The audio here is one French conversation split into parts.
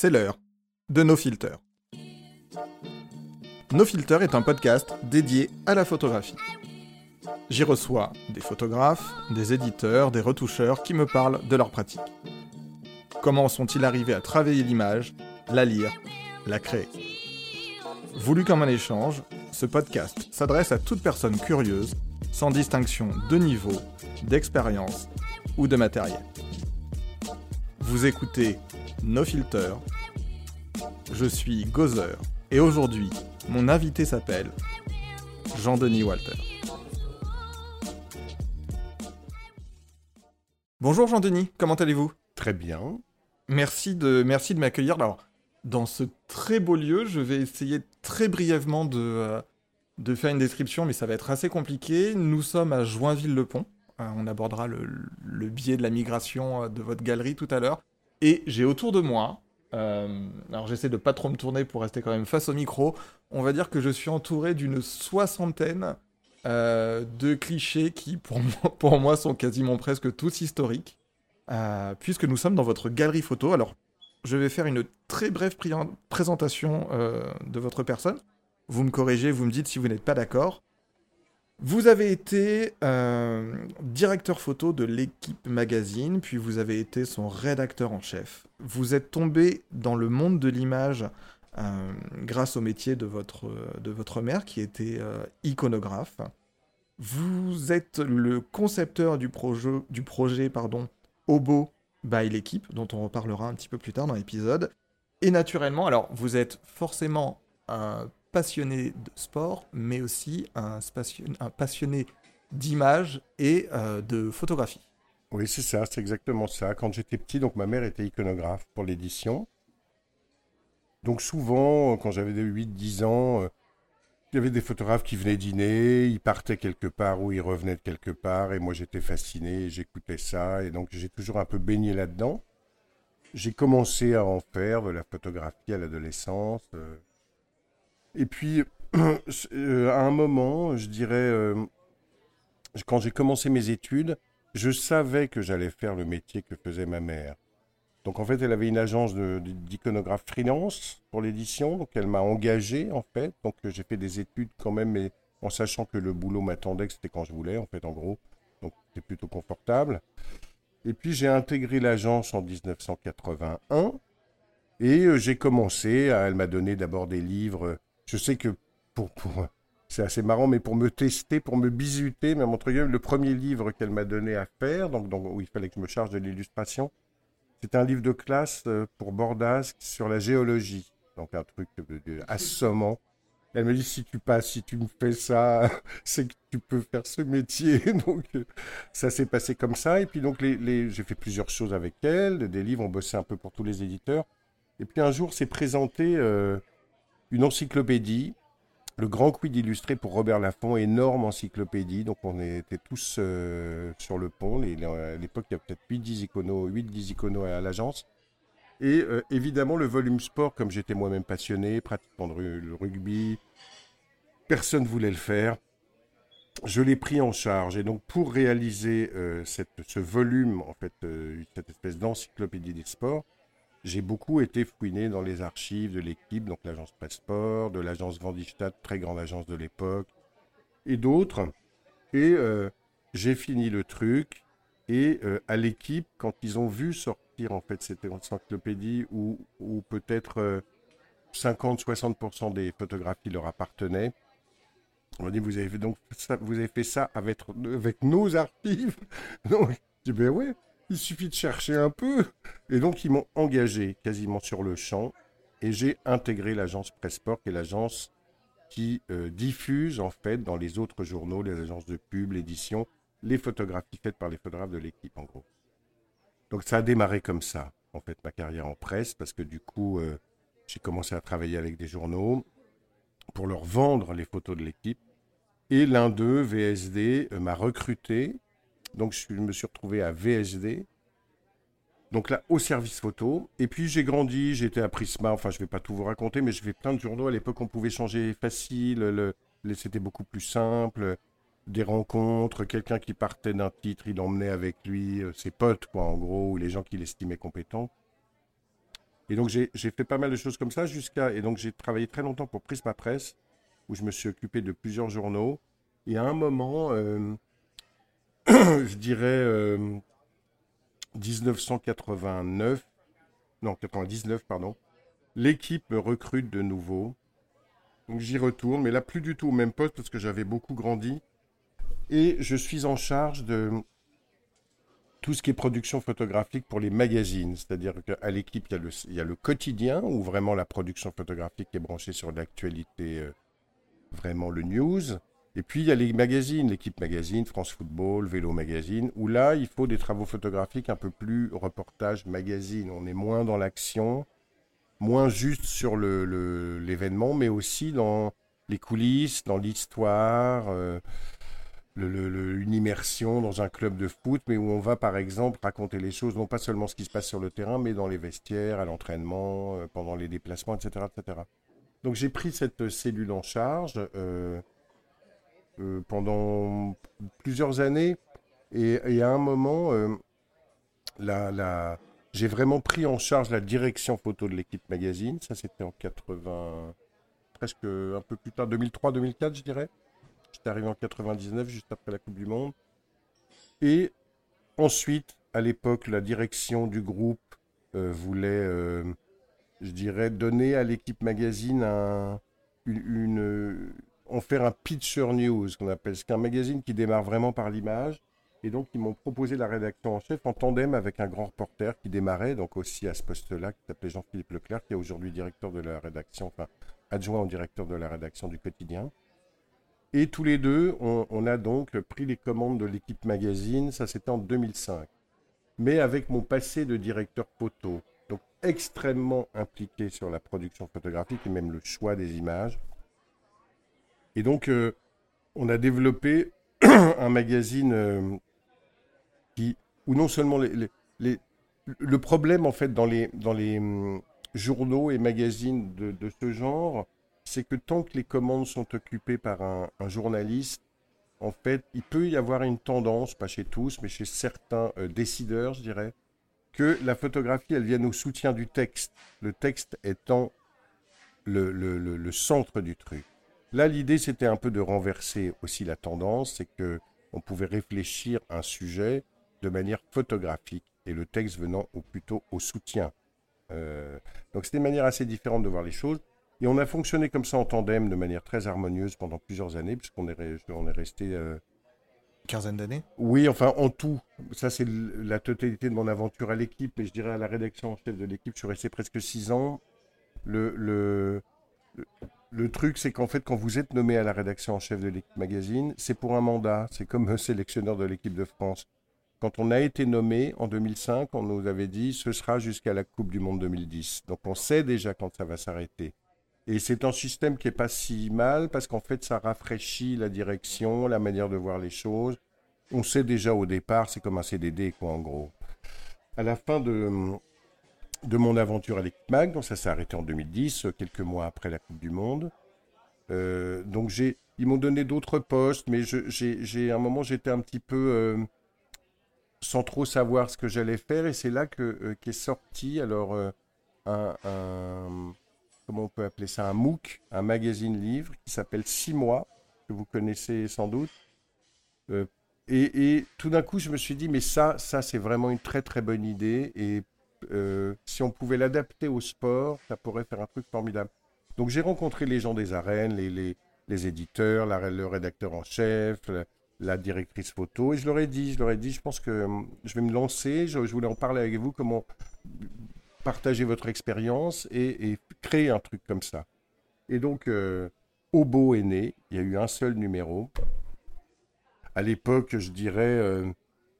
c'est l'heure de No Filter. No Filter est un podcast dédié à la photographie. J'y reçois des photographes, des éditeurs, des retoucheurs qui me parlent de leur pratique. Comment sont-ils arrivés à travailler l'image, la lire, la créer? Voulu comme un échange, ce podcast s'adresse à toute personne curieuse, sans distinction de niveau, d'expérience ou de matériel. Vous écoutez No Filter. Je suis Gozer et aujourd'hui, mon invité s'appelle Jean-Denis Walter. Bonjour Jean-Denis, comment allez-vous? Très bien. Merci de, merci de m'accueillir. Alors, dans ce très beau lieu, je vais essayer très brièvement de, euh, de faire une description, mais ça va être assez compliqué. Nous sommes à Joinville-le-Pont. Euh, on abordera le, le, biais de la migration euh, de votre galerie tout à l'heure. Et j'ai autour de moi, alors j'essaie de pas trop me tourner pour rester quand même face au micro, on va dire que je suis entouré d'une soixantaine de clichés qui, pour moi, sont quasiment presque tous historiques. puisque nous sommes dans votre galerie photo. Alors, je vais faire une très brève présentation euh, de votre personne. Vous me corrigez, vous me dites si vous n'êtes pas d'accord. Vous avez été euh, directeur photo de l'équipe magazine, puis vous avez été son rédacteur en chef. Vous êtes tombé dans le monde de l'image euh, grâce au métier de votre, de votre mère qui était iconographe. Vous êtes le concepteur du projet, du projet pardon, by l'équipe, dont on reparlera un petit peu plus tard dans l'épisode. Et naturellement, alors vous êtes forcément passionné de sport, mais aussi un, passionné d'image et euh, de photographie. Oui, c'est ça, c'est exactement ça. Quand j'étais petit, donc ma mère était iconographe pour l'édition. Donc souvent, quand j'avais 8-10 ans, euh, il y avait des photographes qui venaient dîner, ils partaient quelque part ou ils revenaient de quelque part, et moi j'étais fasciné, j'écoutais ça, et donc j'ai toujours un peu baigné là-dedans. J'ai commencé à en faire de la photographie à l'adolescence. Euh. Et puis, euh, à un moment, je dirais, euh, quand j'ai commencé mes études, je savais que j'allais faire le métier que faisait ma mère. Donc en fait, elle avait une agence d'iconographe freelance pour l'édition, donc elle m'a engagé en fait. Donc j'ai fait des études quand même, mais en sachant que le boulot m'attendait, que c'était quand je voulais en fait en gros. Donc c'était plutôt confortable. Et puis j'ai intégré l'agence en 1981 et euh, j'ai commencé. elle m'a donné d'abord des livres. Je sais que pour, pour c'est assez marrant, mais pour me tester, pour me bisuter, même entre guillemets, le premier livre qu'elle m'a donné à faire, donc, donc où il fallait que je me charge de l'illustration, c'est un livre de classe euh, pour Bordasque sur la géologie. Donc un truc assommant. Elle me dit si tu passes, si tu me fais ça, c'est que tu peux faire ce métier. donc euh, ça s'est passé comme ça. Et puis donc les, j'ai fait plusieurs choses avec elle, des livres, on bossait un peu pour tous les éditeurs. Et puis un jour s'est présenté euh, une encyclopédie le grand quid illustré pour Robert Laffont, énorme encyclopédie. Donc on était tous euh, sur le pont. à l'époque, il y a peut-être 8-10 iconos, 8-10 iconos à l'agence. Et euh, évidemment, le volume sport, comme j'étais moi-même passionné, pratiquant le rugby, personne ne voulait le faire. Je l'ai pris en charge. Et donc, pour réaliser euh, ce volume, en fait, cette espèce d'encyclopédie des sports, j'ai beaucoup été fouiné dans les archives de l'équipe, donc l'agence Pressport, de l'agence Grandistat, très grande agence de l'époque, et d'autres. Et euh, j'ai fini le truc. Et euh, à l'équipe, quand ils ont vu sortir en fait cette encyclopédie où, peut-être 50-60% euh, des photographies leur appartenaient, on m'a dit vous avez donc ça, vous avez fait ça avec, avec nos archives? donc je dis ben ouais. Il suffit de chercher un peu. Et donc, ils m'ont engagé quasiment sur le champ. Et j'ai intégré l'agence Pressport, qui est l'agence qui euh, diffuse, en fait, dans les autres journaux, les agences de pub, l'édition, les photographies faites par les photographes de l'équipe, en gros. Donc, ça a démarré comme ça, en fait, ma carrière en presse, parce que du coup, euh, j'ai commencé à travailler avec des journaux pour leur vendre les photos de l'équipe. Et l'un d'eux, VSD, euh, m'a recruté donc je me suis retrouvé à VSD. Donc là, au service photo. Et puis j'ai grandi, j'étais à Prisma, enfin je ne vais pas tout vous raconter, mais je fais plein de journaux. À l'époque, on pouvait changer facile, le, c'était beaucoup plus simple. Des rencontres, quelqu'un qui partait d'un titre, il emmenait avec lui euh, ses potes, quoi, en gros, ou les gens qu'il estimait compétents. Et donc j'ai fait pas mal de choses comme ça jusqu'à... Et donc j'ai travaillé très longtemps pour Prisma Presse, où je me suis occupé de plusieurs journaux. Et à un moment, euh, je dirais 1989, euh, non 99 pardon, l'équipe me recrute de nouveau. Donc j'y retourne, mais là plus du tout au même poste parce que j'avais beaucoup grandi. Et je suis en charge de tout ce qui est production photographique pour les magazines. C'est-à-dire qu'à l'équipe, il, y a le quotidien, où vraiment la production photographique est branchée sur l'actualité, euh, vraiment le news. Et puis il y a les magazines, l'équipe magazine, France Football, Vélo Magazine, où là, il faut des travaux photographiques un peu plus reportage magazine. On est moins dans l'action, moins juste sur l'événement, mais aussi dans les coulisses, dans l'histoire. Euh, une immersion dans un club de foot, mais où on va par exemple raconter les choses, non pas seulement ce qui se passe sur le terrain, mais dans les vestiaires, à l'entraînement, euh, pendant les déplacements, etc. etc. Donc j'ai pris cette cellule en charge euh, euh, pendant plusieurs années, et, à un moment, la, j'ai vraiment pris en charge la direction photo de l'équipe magazine, ça c'était en 80, presque un peu plus tard, 2003-2004 je dirais. J'étais arrivé en 99, juste après la Coupe du Monde. Et ensuite, à l'époque, la direction du groupe euh, voulait, euh, je dirais, donner à l'équipe magazine un, une, en faire un pitcher news, qu'on appelle. C'est un magazine qui démarre vraiment par l'image. Et donc, ils m'ont proposé la rédaction en chef en tandem avec un grand reporter qui démarrait, donc aussi à ce poste-là, qui s'appelait Jean-Philippe Leclerc, qui est aujourd'hui directeur de la rédaction, enfin adjoint au directeur de la rédaction du quotidien. Et tous les deux, on, a donc pris les commandes de l'équipe magazine, ça c'était en 2005. Mais avec mon passé de directeur photo, donc extrêmement impliqué sur la production photographique et même le choix des images. Et donc, euh, on a développé un magazine euh, qui, où non seulement le problème en fait dans les, dans les hum, journaux et magazines de, ce genre, c'est que tant que les commandes sont occupées par un, journaliste, en fait, il peut y avoir une tendance, pas chez tous, mais chez certains euh, décideurs, je dirais, que la photographie, elle vienne au soutien du texte, le texte étant le centre du truc. Là, l'idée, c'était un peu de renverser aussi la tendance, c'est que on pouvait réfléchir un sujet de manière photographique et le texte venant au, plutôt au soutien. Euh, donc c'était une manière assez différente de voir les choses. Et on a fonctionné comme ça en tandem de manière très harmonieuse pendant plusieurs années, puisqu'on est, on est resté. Euh, Quinzaine d'années? Oui, enfin en tout. Ça, c'est la totalité de mon aventure à l'équipe, mais je dirais à la rédaction en chef de l'équipe, je suis resté presque six ans. Le, le, le, truc, c'est qu'en fait, quand vous êtes nommé à la rédaction en chef de l'équipe magazine, c'est pour un mandat. C'est comme sélectionneur de l'équipe de France. Quand on a été nommé en 2005, on nous avait dit ce sera jusqu'à la Coupe du Monde 2010. Donc on sait déjà quand ça va s'arrêter. Et c'est un système qui n'est pas si mal parce qu'en fait, ça rafraîchit la direction, la manière de voir les choses. On sait déjà au départ, c'est comme un CDD, quoi, en gros. À la fin de, de mon aventure à l'équipe MAG, donc ça s'est arrêté en 2010, quelques mois après la Coupe du Monde. Euh, donc j'ai, ils m'ont donné d'autres postes, mais j'ai, à un moment j'étais un petit peu euh, sans trop savoir ce que j'allais faire, et c'est là que euh, qu'est sorti alors un, comment on peut appeler ça, un MOOC, un magazine livre qui s'appelle Six mois, que vous connaissez sans doute. Euh, et, tout d'un coup, je me suis dit, mais ça, ça c'est vraiment une très très bonne idée. Et euh, si on pouvait l'adapter au sport, ça pourrait faire un truc formidable. Donc j'ai rencontré les gens des arènes, les, les, éditeurs, le rédacteur en chef, la, directrice photo, et je leur ai dit, je leur ai dit, je pense que euh, je vais me lancer, je, je voulais en parler avec vous, comment partager votre expérience et, créer un truc comme ça. Et donc, euh, Obo est né. Il y a eu un seul numéro. À l'époque, je dirais, euh,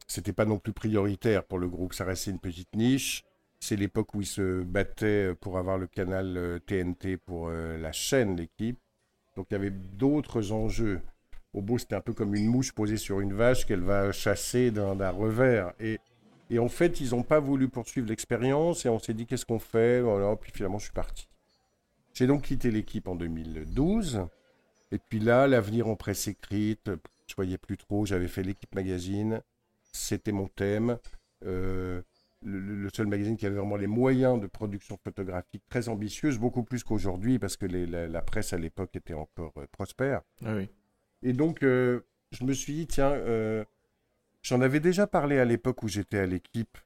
c'était pas non plus prioritaire pour le groupe. Ça restait une petite niche. C'est l'époque où il se battait pour avoir le canal TNT euh, pour euh, la chaîne, l'équipe. Donc il y avait d'autres enjeux. Obo, c'était un peu comme une mouche posée sur une vache qu'elle va chasser d'un revers. Et en fait, ils n'ont pas voulu poursuivre l'expérience et on s'est dit qu'est-ce qu'on fait? Voilà, Puis finalement, je suis parti. J'ai donc quitté l'équipe en 2012. Et puis là, l'avenir en presse écrite, je voyais plus trop. J'avais fait l'équipe magazine. C'était mon thème. Euh, le, seul magazine qui avait vraiment les moyens de production photographique très ambitieuse, beaucoup plus qu'aujourd'hui, parce que la, presse à l'époque était encore euh, prospère. Ah oui. Et donc, euh, je me suis dit, tiens, euh, j'en avais déjà parlé à l'époque où j'étais à l'équipe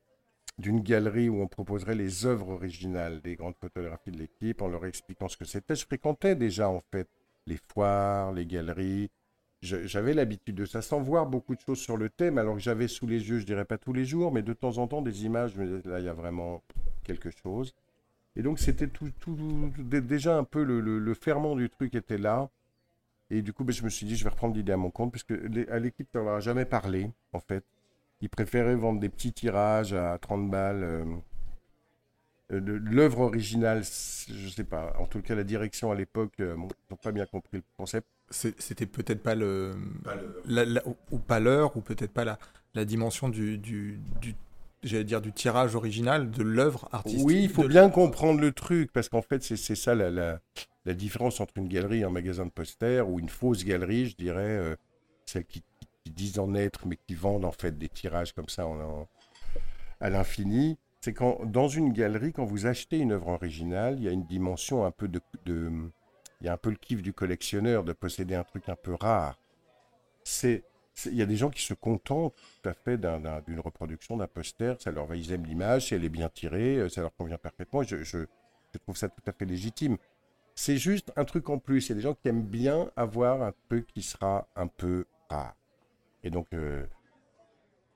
d'une galerie où on proposerait les œuvres originales des grandes photographies de l'équipe en leur expliquant ce que c'était. Je fréquentais déjà, en fait, les foires, les galeries, j'avais l'habitude de ça, sans voir beaucoup de choses sur le thème, alors que j'avais sous les yeux, je dirais pas tous les jours, mais de temps en temps des images, mais là il y a vraiment quelque chose. Et donc c'était tout, tout, déjà un peu le, le, ferment du truc était là. Et du coup, ben, je me suis dit, je vais reprendre l'idée à mon compte, puisque à l'équipe, on leur a jamais parlé, en fait. Ils préféraient vendre des petits tirages à 30 balles. Euh, euh, l'œuvre originale, je sais pas. En tout cas, la direction à l'époque, euh, ils n'ont pas bien compris le concept c'était peut-être pas le, la, ou pas l'heure ou peut-être pas la, la dimension du, du, j'allais dire du tirage original de l'œuvre artistique. Oui, il faut bien comprendre le truc parce qu'en fait c'est ça la, la, la, différence entre une galerie et un magasin de posters ou une fausse galerie, je dirais, euh, celle qui, disent en être mais qui vendent en fait des tirages comme ça en, à l'infini. C'est quand dans une galerie, quand vous achetez une œuvre originale, il y a une dimension un peu de, de il y a un peu le kiff du collectionneur de posséder un truc un peu rare. C'est, il y a des gens qui se contentent tout à fait d'une reproduction d'un poster. Ça leur va, ils aiment l'image, si elle est bien tirée, euh, ça leur convient parfaitement. Je, je, trouve ça tout à fait légitime. C'est juste un truc en plus. Il y a des gens qui aiment bien avoir un truc qui sera un peu rare. Et donc, euh,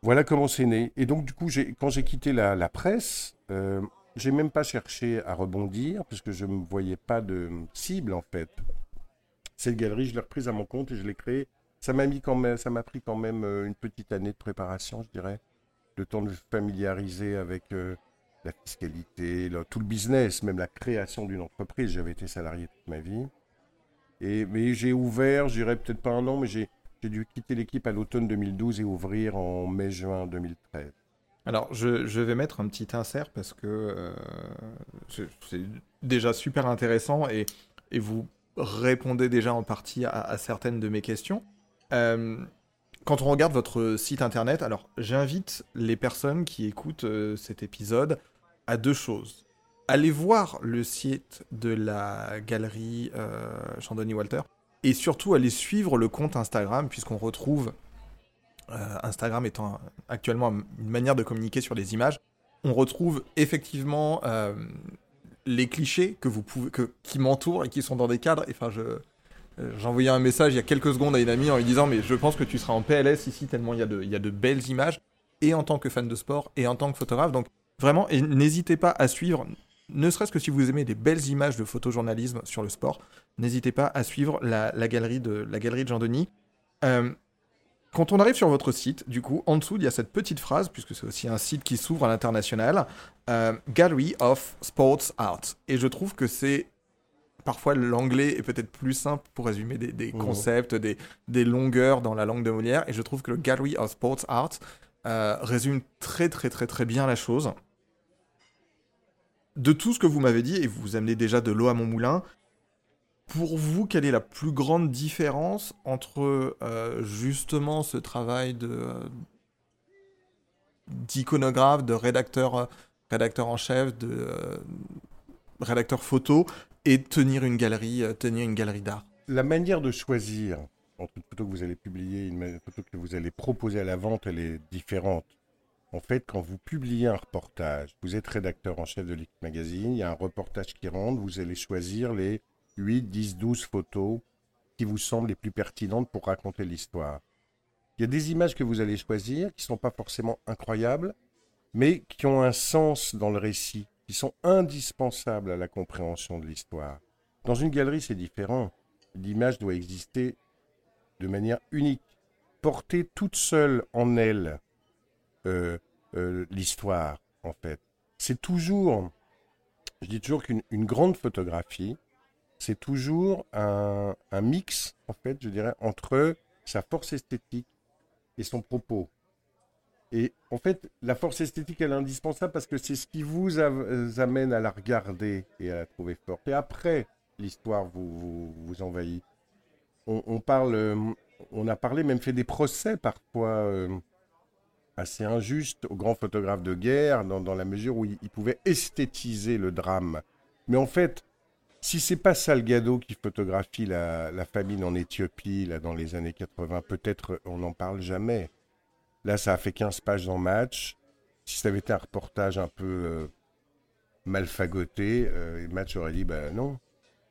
voilà comment c'est né. Et donc, du coup, quand j'ai quitté la, la presse, euh, j'ai même pas cherché à rebondir puisque je ne voyais pas de cible en fait. Cette galerie, je l'ai reprise à mon compte et je l'ai créée. Ça m'a pris quand même euh, une petite année de préparation, je dirais, le temps de familiariser avec euh, la fiscalité, tout le business, même la création d'une entreprise. J'avais été salarié toute ma vie. Et mais j'ai ouvert, je dirais peut-être pas un an, mais j'ai dû quitter l'équipe à l'automne 2012 et ouvrir en mai-juin 2013. Alors, je, vais mettre un petit insert parce que euh, c'est déjà super intéressant et, vous répondez déjà en partie à, certaines de mes questions. Euh, quand on regarde votre site internet, alors j'invite les personnes qui écoutent euh, cet épisode à deux choses. Allez voir le site de la galerie Chandoni Walter et surtout allez suivre le compte Instagram puisqu'on retrouve Instagram étant actuellement une manière de communiquer sur des images, on retrouve effectivement euh, les clichés que vous pouvez, que, qui m'entourent et qui sont dans des cadres. Enfin, je, euh, envoyé un message il y a quelques secondes à une amie en lui disant mais je pense que tu seras en PLS ici tellement il y a de, il y a de belles images et en tant que fan de sport et en tant que photographe. Donc vraiment, et n'hésitez pas à suivre, ne serait-ce que si vous aimez des belles images de photojournalisme sur le sport, n'hésitez pas à suivre la, galerie de la galerie de Jean Denis. Quand on arrive sur votre site, du coup, en dessous, il y a cette petite phrase, puisque c'est aussi un site qui s'ouvre à l'international, euh, Gallery of Sports Art. Et je trouve que c'est parfois l'anglais est peut-être plus simple pour résumer des, mmh. concepts, des, des, longueurs dans la langue de Molière. Et je trouve que le Gallery of Sports Art euh, résume très très très très bien la chose. De tout ce que vous m'avez dit, et vous amenez déjà de l'eau à mon moulin, pour vous, quelle est la plus grande différence entre euh, justement ce travail de euh, d'iconographe, de rédacteur, euh, rédacteur en chef, de rédacteur photo et tenir une galerie, tenir une galerie d'art? La manière de choisir entre une photo que vous allez publier une photo que vous allez proposer à la vente, elle est différente. En fait, quand vous publiez un reportage, vous êtes rédacteur en chef de l'équipe magazine, il y a un reportage qui rentre, vous allez choisir les 8, 10, 12 photos qui vous semblent les plus pertinentes pour raconter l'histoire. Il y a des images que vous allez choisir qui ne sont pas forcément incroyables, mais qui ont un sens dans le récit, qui sont indispensables à la compréhension de l'histoire. Dans une galerie, c'est différent. L'image doit exister de manière unique, porter toute seule en elle euh, euh, l'histoire, en fait. C'est toujours, je dis toujours qu'une grande photographie, c'est toujours un, mix, en fait, je dirais, entre sa force esthétique et son propos. Et en fait, la force esthétique, elle est indispensable parce que c'est ce qui vous amène à la regarder et à la trouver forte. Et après, l'histoire vous, vous, envahit. On, parle, on a parlé, même fait des procès parfois, euh, assez injuste aux grands photographes de guerre, dans, la mesure où ils, pouvaient esthétiser le drame. Mais en fait, si c'est pas Salgado qui photographie la, famine en Éthiopie là, dans les années 80, peut-être on n'en parle jamais. Là, ça a fait 15 pages dans Match. Si ça avait été un reportage un peu euh, mal fagoté, euh, Match aurait dit ben non,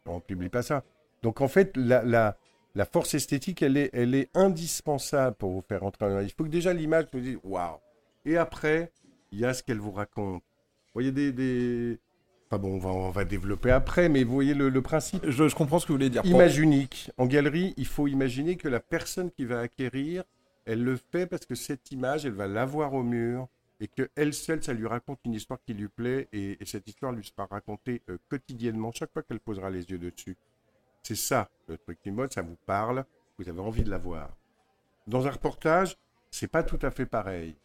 on ne publie pas ça. Donc en fait, la, la, la force esthétique, elle est, elle est indispensable pour vous faire entrer en Il faut que déjà l'image vous dise waouh. Et après, il y a ce qu'elle vous raconte. Vous voyez des, des... Bon, on va, on va développer après, mais vous voyez le, principe. Je, comprends ce que vous voulez dire. Image unique. En galerie, il faut imaginer que la personne qui va acquérir, elle le fait parce que cette image, elle va l'avoir au mur et qu'elle seule, ça lui raconte une histoire qui lui plaît et, cette histoire lui sera racontée euh, quotidiennement chaque fois qu'elle posera les yeux dessus. C'est ça, le truc qui mode, ça vous parle, vous avez envie de la voir. Dans un reportage, c'est pas tout à fait pareil.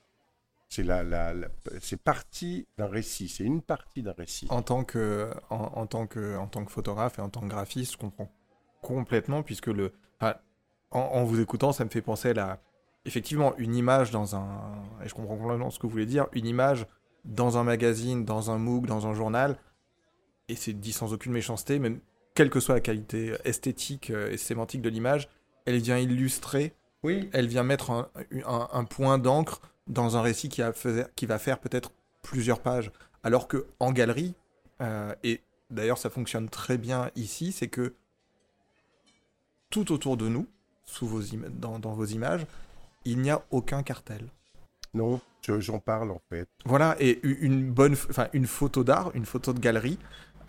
C'est la, la, c'est partie d'un récit, c'est une partie d'un récit. En tant que, en, tant que, en tant que photographe et en tant que graphiste, je comprends complètement puisque le, en, vous écoutant, ça me fait penser à la, effectivement une image dans un, et je comprends complètement ce que vous voulez dire, une image dans un magazine, dans un MOOC, dans un journal, et c'est dit sans aucune méchanceté, même quelle que soit la qualité esthétique euh, et sémantique de l'image, elle vient illustrer, oui. elle vient mettre un, point d'encre dans un récit qui, a qui va faire peut-être plusieurs pages. Alors que en galerie, euh, et d'ailleurs ça fonctionne très bien ici, c'est que tout autour de nous, sous vos dans, dans vos images, il n'y a aucun cartel. Non, j'en parle en fait. Voilà, et une bonne, enfin une photo d'art, une photo de galerie,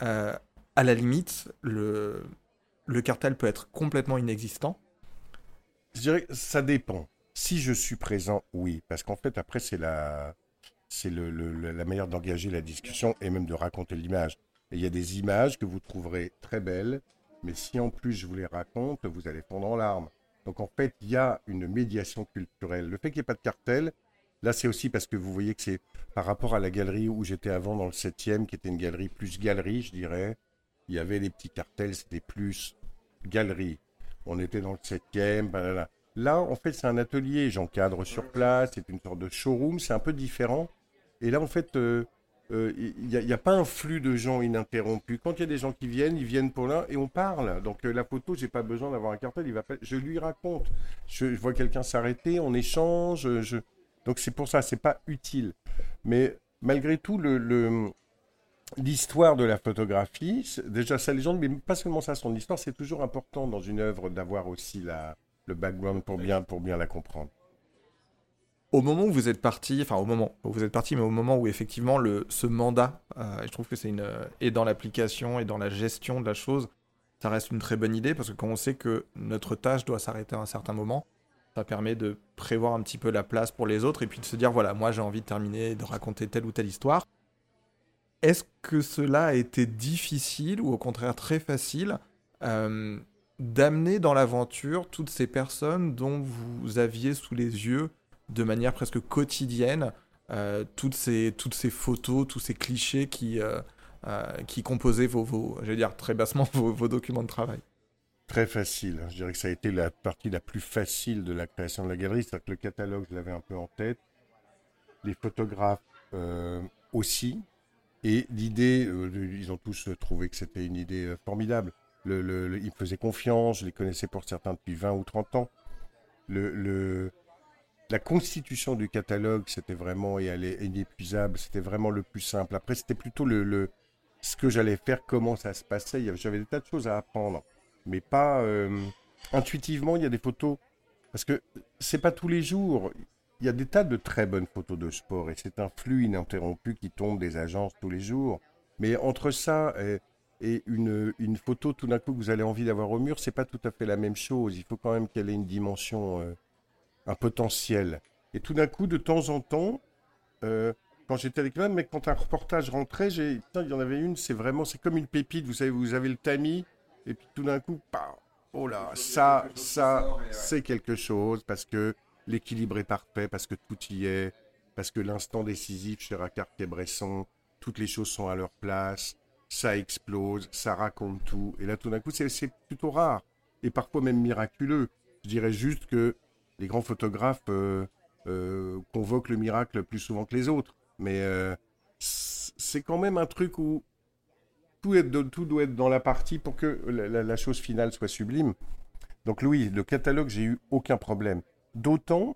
euh, à la limite, le, le cartel peut être complètement inexistant. Je dirais ça dépend. Si je suis présent, oui, parce qu'en fait, après, c'est la, c'est le, la manière d'engager la discussion et même de raconter l'image. il y a des images que vous trouverez très belles, mais si en plus je vous les raconte, vous allez fondre en larmes. Donc en fait, il y a une médiation culturelle. Le fait qu'il n'y ait pas de cartel, là c'est aussi parce que vous voyez que c'est par rapport à la galerie où j'étais avant dans le 7e, qui était une galerie plus galerie, je dirais, il y avait les petits cartels, c'était plus galerie. On était dans le septième, e Là, en fait, c'est un atelier, j'encadre sur place, c'est une sorte de showroom, c'est un peu différent. Et là, en fait, euh, euh, il n'y a, pas un flux de gens ininterrompu. Quand il y a des gens qui viennent, ils viennent pour là et on parle. Donc euh, la photo, j'ai pas besoin d'avoir un cartel. Il va je lui raconte. Je, vois quelqu'un s'arrêter, on échange. Donc c'est pour ça, c'est pas utile. Mais malgré tout, l'histoire de la photographie, déjà sa légende, mais pas seulement ça, son histoire, c'est toujours important dans une œuvre d'avoir aussi la, le background pour bien, pour bien la comprendre. Au moment où vous êtes parti, enfin au moment où vous êtes parti, mais au moment où effectivement le, ce mandat, euh, je trouve que c'est une, et dans l'application et dans la gestion de la chose, ça reste une très bonne idée parce que quand on sait que notre tâche doit s'arrêter à un certain moment, ça permet de prévoir un petit peu la place pour les autres et puis de se dire voilà, moi j'ai envie de terminer, de raconter telle ou telle histoire. Est-ce que cela a été difficile ou au contraire très facile euh, d'amener dans l'aventure toutes ces personnes dont vous aviez sous les yeux de manière presque quotidienne euh, toutes, ces, toutes ces photos, tous ces clichés qui, euh, qui composaient vos, vos dire très bassement, vos, documents de travail? Très facile. Je dirais que ça a été la partie la plus facile de la création de la galerie. C'est-à-dire que le catalogue, je l'avais un peu en tête. Les photographes aussi. Et l'idée, euh, ils ont tous trouvé que c'était une idée euh, formidable. Le, le, ils me faisaient confiance, je les connaissais pour certains depuis 20 ou 30 ans. Le, la constitution du catalogue, c'était vraiment, et elle est inépuisable, c'était vraiment le plus simple. Après, c'était plutôt le, ce que j'allais faire, comment ça se passait. J'avais des tas de choses à apprendre, mais pas euh, intuitivement. Il y a des photos, parce que c'est pas tous les jours il y a des tas de très bonnes photos de sport et c'est un flux ininterrompu qui tombe des agences tous les jours. Mais entre ça et, une, une, photo tout d'un coup que vous avez envie d'avoir au mur, c'est pas tout à fait la même chose. Il faut quand même qu'elle ait une dimension, euh, un potentiel. Et tout d'un coup, de temps en temps, euh, quand j'étais avec moi, mais quand un reportage rentrait, j'ai, il y en avait une, c'est vraiment, c'est comme une pépite. Vous savez, vous avez le tamis et puis tout d'un coup, oh là, ça, ça, c'est quelque chose parce que l'équilibre est parfait parce que tout y est, parce que l'instant décisif chez Racard et Bresson, toutes les choses sont à leur place, ça explose, ça raconte tout. Et là, tout d'un coup, c'est plutôt rare et parfois même miraculeux. Je dirais juste que les grands photographes, euh, euh, convoque le miracle plus souvent que les autres. Mais euh, c'est quand même un truc où tout, est, tout, doit être dans la partie pour que la, chose finale soit sublime. Donc oui, le catalogue, j'ai eu aucun problème. D'autant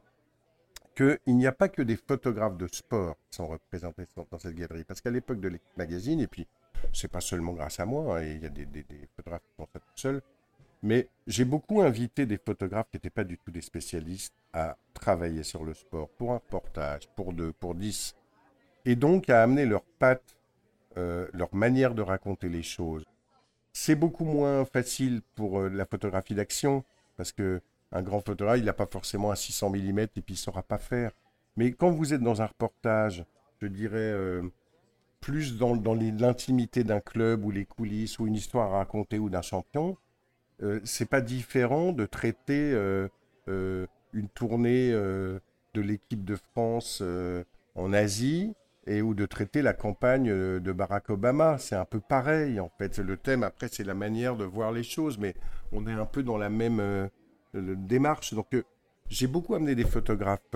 qu'il n'y a pas que des photographes de sport qui sont représentés dans cette galerie. Parce qu'à l'époque de l'équipe magazine, et puis c'est pas seulement grâce à moi, hein, il y a des, photographes qui font ça tout seuls, mais j'ai beaucoup invité des photographes qui n'étaient pas du tout des spécialistes à travailler sur le sport pour un reportage, pour deux, pour dix, et donc à amener leur patte, euh, leur manière de raconter les choses. C'est beaucoup moins facile pour euh, la photographie d'action, parce que un grand photographe, il n'a pas forcément un 600 mm et puis il ne saura pas faire. Mais quand vous êtes dans un reportage, je dirais, euh, plus dans, l'intimité d'un club ou les coulisses ou une histoire à raconter ou d'un champion, euh, c'est pas différent de traiter euh, euh, une tournée de l'équipe de France en Asie et ou de traiter la campagne de Barack Obama. C'est un peu pareil en fait. Le thème après c'est la manière de voir les choses, mais on est un peu dans la même démarche. Donc j'ai beaucoup amené des photographes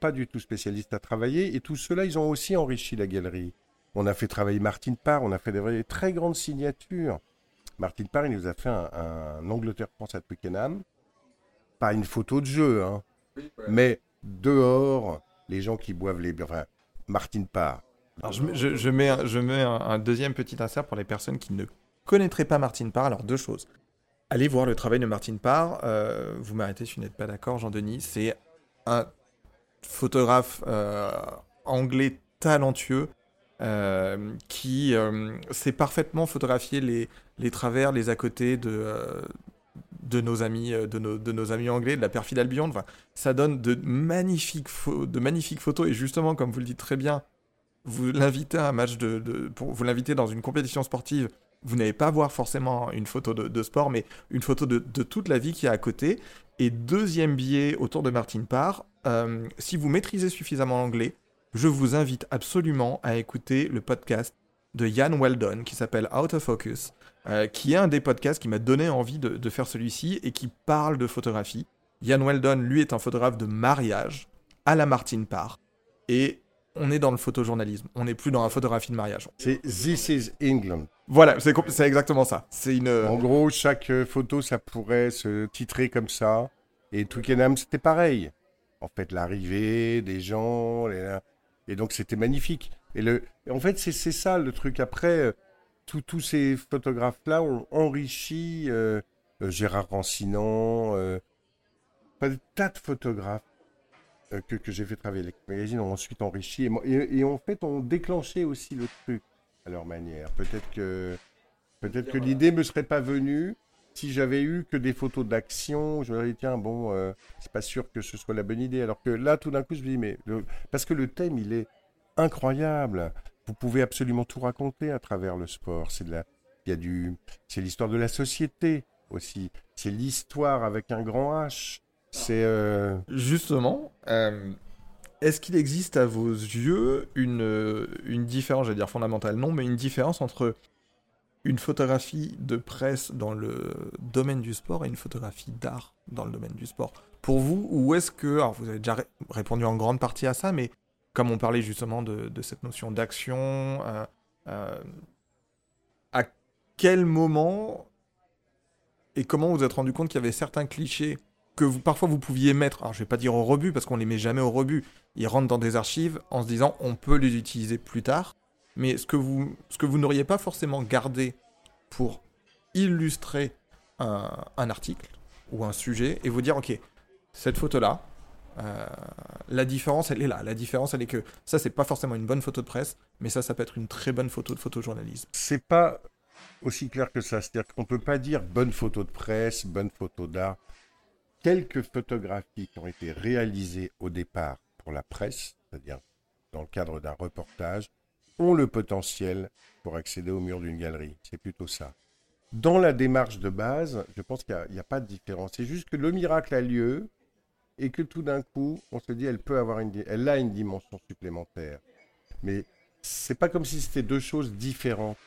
pas du tout spécialistes à travailler et tout cela ils ont aussi enrichi la galerie. On a fait travailler Martine Parr, on a fait des très grandes signatures. Martin Parr, il nous a fait un, Angleterre-France à Twickenham. Pas une photo de jeu, hein, mais dehors, les gens qui boivent les. Enfin, Martin Parr. Alors, je, mets, un, deuxième petit insert pour les personnes qui ne connaîtraient pas Martin Parr. Alors, deux choses. Allez voir le travail de Martin Parr. Euh, vous m'arrêtez si vous n'êtes pas d'accord, Jean-Denis. C'est un photographe euh, anglais talentueux qui sait parfaitement photographier les, travers, les à côté de, euh, de, nos amis, euh, de, nos, amis anglais, de la perfide Albion. Enfin, ça donne de magnifiques, de magnifiques photos. Et justement, comme vous le dites très bien, vous l'invitez à un match de, pour, vous l'invitez dans une compétition sportive. Vous n'allez pas voir forcément une photo de, sport, mais une photo de, toute la vie qui est à côté. Et deuxième biais autour de Martin Parr, euh, si vous maîtrisez suffisamment l'anglais, je vous invite absolument à écouter le podcast de Ian Weldon qui s'appelle Out of Focus, euh, qui est un des podcasts qui m'a donné envie de, faire celui-ci et qui parle de photographie. Ian Weldon, lui, est un photographe de mariage à la Martin Parr. Et on est dans le photojournalisme. On n'est plus dans la photographie de mariage. C'est This is England. Voilà, c'est exactement ça. C'est une. En gros, chaque euh, photo, ça pourrait se titrer comme ça. Et Twickenham, c'était pareil. En fait, l'arrivée des gens, et donc c'était magnifique. Et le, en fait, c'est ça le truc. Après, euh, tous ces photographes-là ont enrichi euh, euh, Gérard Rancinan, euh, pas des tas de photographes que, que j'ai fait travailler avec magazine ont ensuite enrichi et, et, en fait ont déclenché aussi le truc à leur manière. Peut-être que, peut-être que l'idée me serait pas venue si j'avais eu que des photos d'action. Je me disais, tiens, bon, c'est pas sûr que ce soit la bonne idée. Alors que là, tout d'un coup, je me dis, mais parce que le thème, il est incroyable. Vous pouvez absolument tout raconter à travers le sport. C'est la, du, l'histoire de la société aussi. C'est l'histoire avec un grand H. C'est euh, justement. Euh, est-ce qu'il existe à vos yeux une, une différence, j'allais dire fondamentale, non, mais une différence entre une photographie de presse dans le domaine du sport et une photographie d'art dans le domaine du sport. Pour vous, ou est-ce que, alors vous avez déjà répondu en grande partie à ça, mais comme on parlait justement de, cette notion d'action, euh, euh, à quel moment et comment vous, vous êtes rendu compte qu'il y avait certains clichés que parfois vous pouviez mettre, alors je vais pas dire au rebut parce qu'on les met jamais au rebut, ils rentrent dans des archives en se disant on peut les utiliser plus tard, mais ce que vous, ce que vous n'auriez pas forcément gardé pour illustrer un, article ou un sujet et vous dire ok cette photo là euh, la différence, elle est là. La différence, elle est que ça, c'est pas forcément une bonne photo de presse, mais ça, ça peut être une très bonne photo de photojournalisme. C'est pas aussi clair que ça. C'est-à-dire qu'on peut pas dire bonne photo de presse, bonne photo d'art. Quelques photographies qui ont été réalisées au départ pour la presse, c'est-à-dire dans le cadre d'un reportage, ont le potentiel pour accéder au mur d'une galerie. C'est plutôt ça. Dans la démarche de base, je pense qu'il n'y a, pas de différence. C'est juste que le miracle a lieu, et que tout d'un coup, on se dit, elle peut avoir une, elle a une dimension supplémentaire. Mais c'est pas comme si c'était deux choses différentes.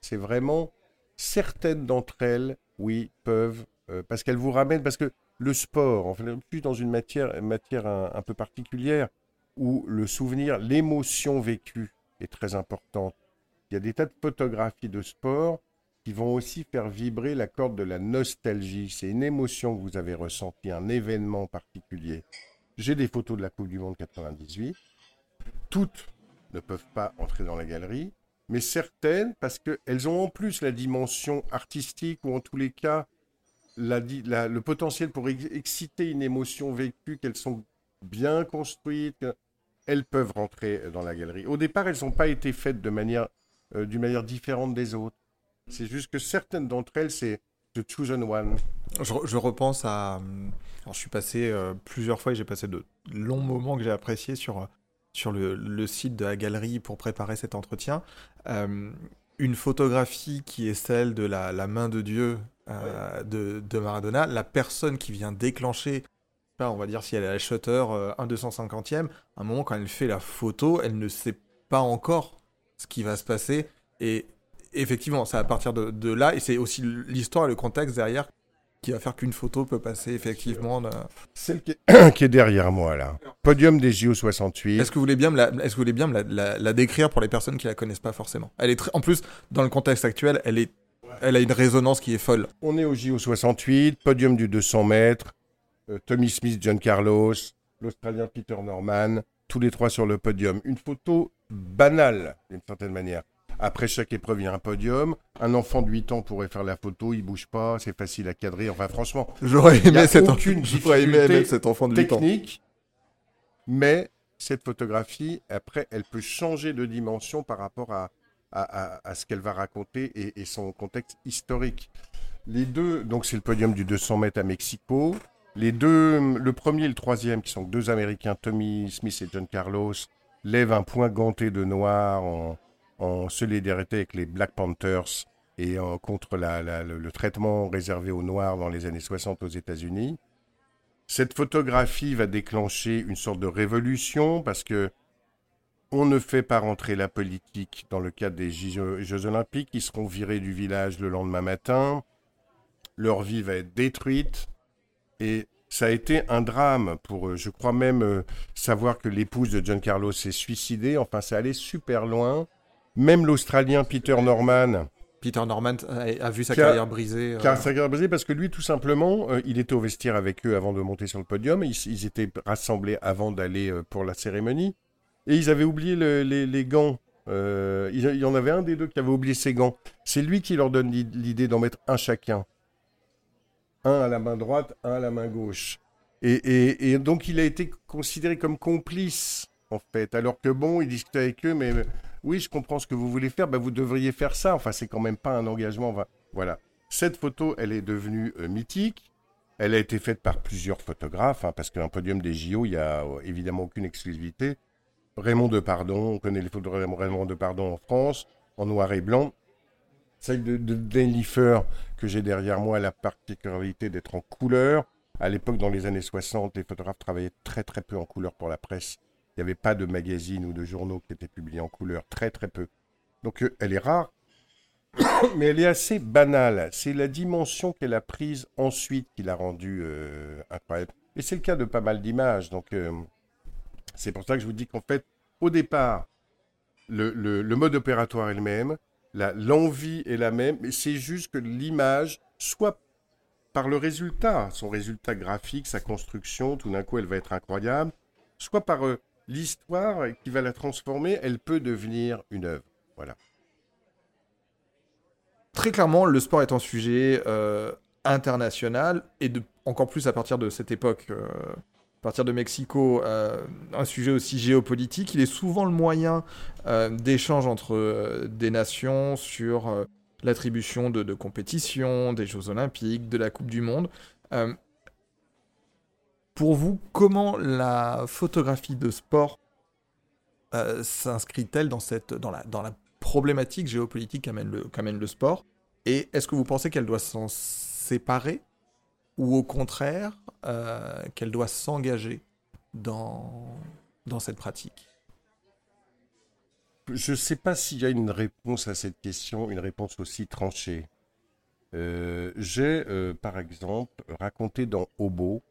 C'est vraiment certaines d'entre elles, oui, peuvent, euh, parce qu'elles vous ramènent, parce que le sport, en fait, plus dans une matière, matière un, peu particulière, où le souvenir, l'émotion vécue est très importante. Il y a des tas de photographies de sport qui vont aussi faire vibrer la corde de la nostalgie. C'est une émotion que vous avez ressentie, un événement particulier. J'ai des photos de la Coupe du Monde 98. Toutes ne peuvent pas entrer dans la galerie, mais certaines, parce qu'elles ont en plus la dimension artistique, ou en tous les cas, le potentiel pour exciter une émotion vécue, qu'elles sont bien construites, elles peuvent rentrer dans la galerie. Au départ, elles n'ont pas été faites de manière, euh, d'une manière différente des autres. C'est juste que certaines d'entre elles, c'est The Chosen One. Je, repense à. je suis passé euh, plusieurs fois et j'ai passé de longs moments que j'ai appréciés sur, sur le, site de la galerie pour préparer cet entretien. Euh, une photographie qui est celle de la, la main de Dieu euh, de, de, Maradona, la personne qui vient déclencher, on va dire si elle est à la shutter 1 250e, à un moment quand elle fait la photo, elle ne sait pas encore ce qui va se passer. Et effectivement, c'est à partir de, de là, et c'est aussi l'histoire et le contexte derrière qui va faire qu'une photo peut passer effectivement. Celle qui est, qui est, derrière moi là. Podium des JO 68. Est-ce que vous voulez bien me la, est-ce que vous voulez bien me la, la, décrire pour les personnes qui la connaissent pas forcément? Elle est en plus dans le contexte actuel, elle est elle a une résonance qui est folle. On est au JO 68, podium du 200 mètres, euh, Tommy Smith, John Carlos, l'Australien Peter Norman, tous les trois sur le podium. Une photo banale, d'une certaine manière. Après chaque épreuve, il y a un podium. Un enfant de 8 ans pourrait faire la photo, il bouge pas, c'est facile à cadrer. Enfin, franchement, j'aurais aimé, cette... aucune aimé cet enfant de 8 ans. Technique, mais cette photographie, après, elle peut changer de dimension par rapport à, à, ce qu'elle va raconter et, son contexte historique. Les deux, donc c'est le podium du 200 mètres à Mexico. Les deux, le premier et le troisième, qui sont deux Américains, Tommy Smith et John Carlos, lèvent un point ganté de noir en, solidarité avec les Black Panthers et contre le, traitement réservé aux Noirs dans les années 60 aux États-Unis. Cette photographie va déclencher une sorte de révolution parce que on ne fait pas rentrer la politique dans le cadre des Jeux, olympiques. Ils seront virés du village le lendemain matin. Leur vie va être détruite. Et ça a été un drame pour eux. Je crois même euh, savoir que l'épouse de John Carlos s'est suicidée. Enfin, ça allait super loin. Même l'Australien Peter Norman. Peter Norman a, vu sa carrière brisée. Euh... sa carrière brisée parce que lui, tout simplement, euh, il était au vestiaire avec eux avant de monter sur le podium. ils étaient rassemblés avant d'aller pour la cérémonie. Et ils avaient oublié les, gants. Euh, il y en avait un des deux qui avait oublié ses gants. C'est lui qui leur donne l'idée d'en mettre un chacun. Un à la main droite, un à la main gauche. Et, donc il a été considéré comme complice, en fait. Alors que bon, il discutait avec eux, mais oui, je comprends ce que vous voulez faire, ben, vous devriez faire ça. Enfin, c'est quand même pas un engagement. Voilà. Cette photo, elle est devenue euh, mythique. Elle a été faite par plusieurs photographes, hein, parce qu'un podium des JO, il n'y a euh, évidemment aucune exclusivité. Raymond Depardon, on connaît les photos de Raymond Depardon en France, en noir et blanc. Celle de, de que j'ai derrière moi, a la particularité d'être en couleur. À l'époque, dans les années 60, les photographes travaillaient très très peu en couleur pour la presse. Il n'y avait pas de magazines ou de journaux qui étaient publiés en couleur, très très peu. Donc euh, elle est rare, mais elle est assez banale. C'est la dimension qu'elle a prise ensuite qui l'a rendue euh, incroyable. Et c'est le cas de pas mal d'images. Donc euh, c'est pour ça que je vous dis qu'en fait, au départ, le, mode opératoire est le même, l'envie est la même, mais c'est juste que l'image, soit par le résultat, son résultat graphique, sa construction, tout d'un coup elle va être incroyable, soit par euh, l'histoire qui va la transformer, elle peut devenir une œuvre. Voilà. Très clairement, le sport est un sujet euh, international et encore plus à partir de cette époque. Euh, partir de Mexico, euh, un sujet aussi géopolitique. Il est souvent le moyen euh, d'échange entre euh, des nations sur l'attribution de, compétitions, des Jeux olympiques, de la Coupe du Monde. pour vous, comment la photographie de sport s'inscrit-elle dans, dans, la, dans la problématique géopolitique qu'amène le, qu'amène le sport? Et est-ce que vous pensez qu'elle doit s'en séparer? Ou au contraire euh, qu'elle doit s'engager dans, dans cette pratique Je ne sais pas s'il y a une réponse à cette question, une réponse aussi tranchée. Euh, j'ai, euh, par exemple, raconté dans Obo,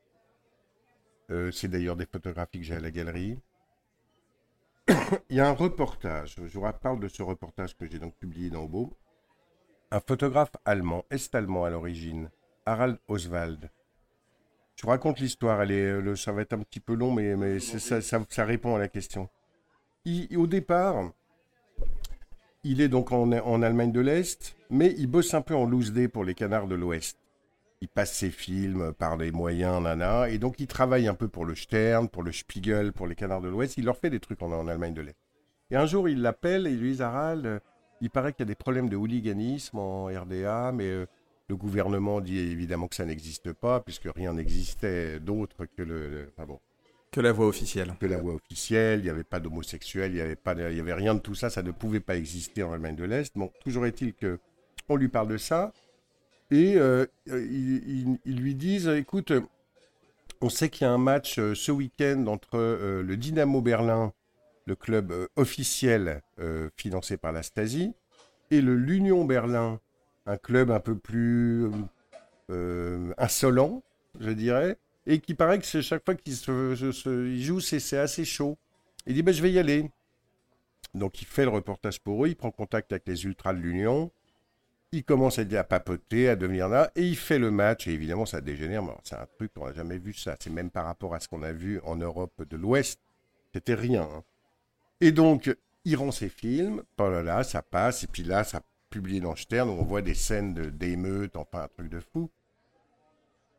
euh, c'est d'ailleurs des photographies que j'ai à la galerie, il y a un reportage, je vous parle de ce reportage que j'ai donc publié dans Obo, un photographe allemand, est-allemand à l'origine, Harald Oswald. Je vous raconte l'histoire, elle est, ça va être un petit peu long, mais, ça, répond à la question. Au départ, il est donc en, en Allemagne de l'Est, mais il bosse un peu en loose day pour les Canards de l'Ouest. Il passe ses films par des moyens, nana, et donc il travaille un peu pour le Stern, pour le Spiegel, pour les Canards de l'Ouest. Il leur fait des trucs en, en Allemagne de l'Est. Et un jour, il l'appelle et il lui dit Harald, il paraît qu'il y a des problèmes de hooliganisme en RDA, mais euh, le gouvernement dit évidemment que ça n'existe pas, puisque rien n'existait d'autre que le, bon, que la voix officielle. Que la voix officielle, il n'y avait pas d'homosexuels, il n'y avait, pas il y avait rien de tout ça, ça ne pouvait pas exister en Allemagne de l'Est. Bon, toujours est-il que on lui parle de ça, et euh, ils, lui disent, écoute, on sait qu'il y a un match euh, ce week-end entre le Dynamo Berlin le club euh, officiel euh, financé par la Stasi, et le l'Union Berlin, un club un peu plus euh, insolent, je dirais, et qui paraît que chaque fois qu'il se, joue, c'est assez chaud. Il dit, ben, je vais y aller. Donc il fait le reportage pour eux, il prend contact avec les ultras de l'Union, il commence à, à papoter, à devenir là, et il fait le match, et évidemment ça dégénère, c'est un truc, on n'a jamais vu ça, c'est même par rapport à ce qu'on a vu en Europe de l'Ouest, c'était rien. Hein. Et donc, il rend ses films, là là, ça passe, et puis là, ça publié dans Stern, où on voit des scènes d'émeutes, enfin un truc de fou.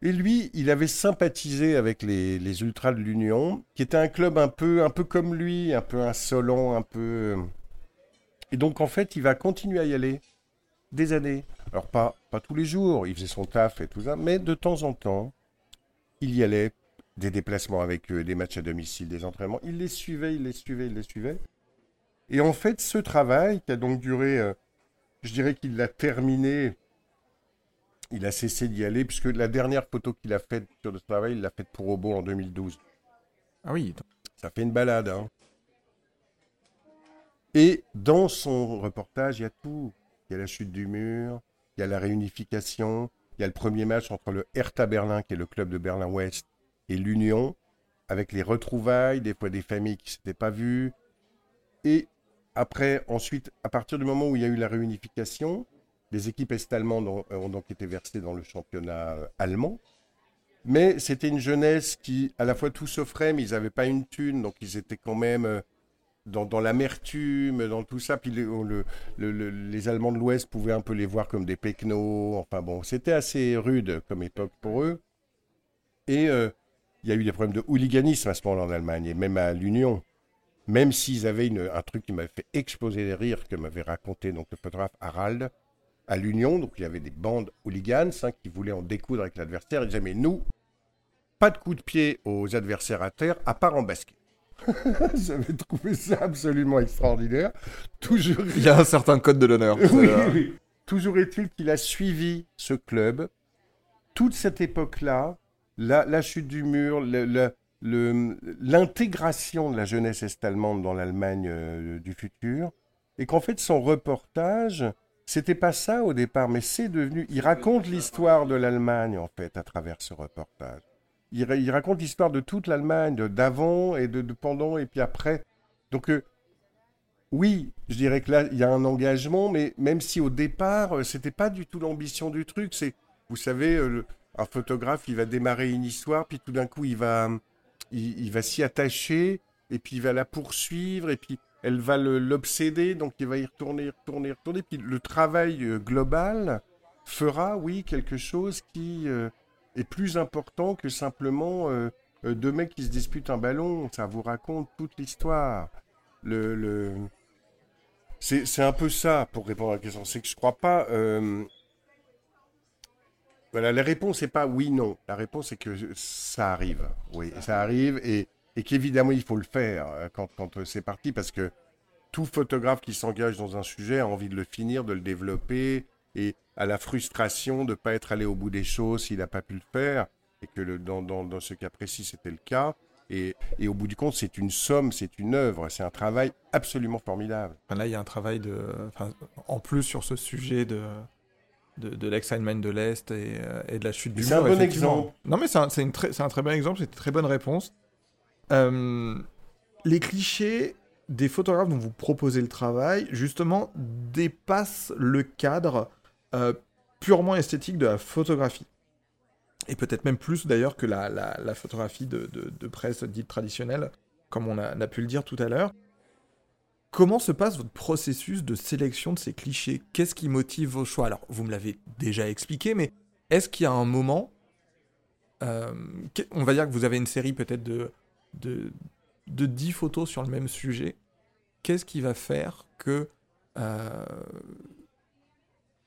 Et lui, il avait sympathisé avec les, les Ultras de l'Union, qui était un club un peu, un peu comme lui, un peu insolent, un peu... Et donc, en fait, il va continuer à y aller des années. Alors, pas, pas tous les jours, il faisait son taf et tout ça, mais de temps en temps, il y allait des déplacements avec eux, des matchs à domicile, des entraînements. Il les suivait, il les suivait, il les suivait. Et en fait, ce travail, qui a donc duré, euh, je dirais qu'il l'a terminé, il a cessé d'y aller, puisque la dernière photo qu'il a faite sur ce travail, il l'a faite pour Obo en 2012. Ah oui. Ça fait une balade, hein. Et dans son reportage, il y a tout. Il y a la chute du mur, il y a la réunification, il y a le premier match entre le Hertha Berlin, qui est le club de Berlin-Ouest, et l'union, avec les retrouvailles, des fois des familles qui ne s'étaient pas vues. Et après, ensuite, à partir du moment où il y a eu la réunification, les équipes est-allemandes ont, donc été versées dans le championnat euh, allemand. Mais c'était une jeunesse qui, à la fois, tout s'offrait, mais ils n'avaient pas une thune, donc ils étaient quand même euh, dans, l'amertume, dans tout ça. Puis le, les Allemands de l'Ouest pouvaient un peu les voir comme des pecnos. Enfin bon, c'était assez rude comme époque pour eux. Et euh, il y a eu des problèmes de hooliganisme à ce moment-là en Allemagne, et même à l'Union. Même s'ils avaient un truc qui m'avait fait exploser les rires, que m'avait raconté donc, le photographe Harald, à l'Union, donc il y avait des bandes hooligans hein, qui voulaient en découdre avec l'adversaire. Ils disaient, mais nous, pas de coup de pied aux adversaires à terre, à part en basket. J'avais trouvé ça absolument extraordinaire. Toujours... Il y a un certain code de l'honneur. oui, oui. Toujours est-il qu'il a suivi ce club toute cette époque-là la, chute du mur, l'intégration de la jeunesse est-allemande dans l'Allemagne euh, du futur, et qu'en fait son reportage, c'était pas ça au départ, mais c'est devenu. Il raconte l'histoire de l'Allemagne en fait à travers ce reportage. Il, raconte l'histoire de toute l'Allemagne, d'avant et de, pendant et puis après. Donc euh, oui, je dirais que là il y a un engagement, mais même si au départ euh, c'était pas du tout l'ambition du truc, c'est vous savez un photographe, il va démarrer une histoire, puis tout d'un coup, il va, il, va s'y attacher, et puis il va la poursuivre, et puis elle va l'obséder, donc il va y retourner, retourner, retourner. Puis le travail euh, global fera, oui, quelque chose qui euh, est plus important que simplement euh, deux mecs qui se disputent un ballon. Ça vous raconte toute l'histoire. Le, le... C'est un peu ça, pour répondre à la question. C'est que je crois pas voilà, la réponse n'est pas oui, non. La réponse est que ça arrive. Oui, ça arrive et, qu'évidemment, il faut le faire euh, quand, euh, c'est parti parce que tout photographe qui s'engage dans un sujet a envie de le finir, de le développer et a la frustration de ne pas être allé au bout des choses s'il n'a pas pu le faire et que le, dans, dans, ce cas précis, c'était le cas. Et, et, au bout du compte, c'est une somme, c'est une œuvre, c'est un travail absolument formidable. Là, il y a un travail de, en plus sur ce sujet de, de, de l'ex-Allemagne de l'Est et, euh, et de la chute du mur. C'est un bon exemple. Non, mais c'est un, c'est un très bon exemple, c'est une très bonne réponse. Euh, les clichés des photographes dont vous proposez le travail, justement, dépassent le cadre euh, purement esthétique de la photographie. Et peut-être même plus d'ailleurs que la, la- la photographie de, de- de presse dite traditionnelle, comme on a, on a pu le dire tout à l'heure. Comment se passe votre processus de sélection de ces clichés? Qu'est-ce qui motive vos choix? Alors, vous me l'avez déjà expliqué, mais est-ce qu'il y a un moment, euh, on va dire que vous avez une série peut-être de, de, de 10 photos sur le même sujet, qu'est-ce qui va faire que euh,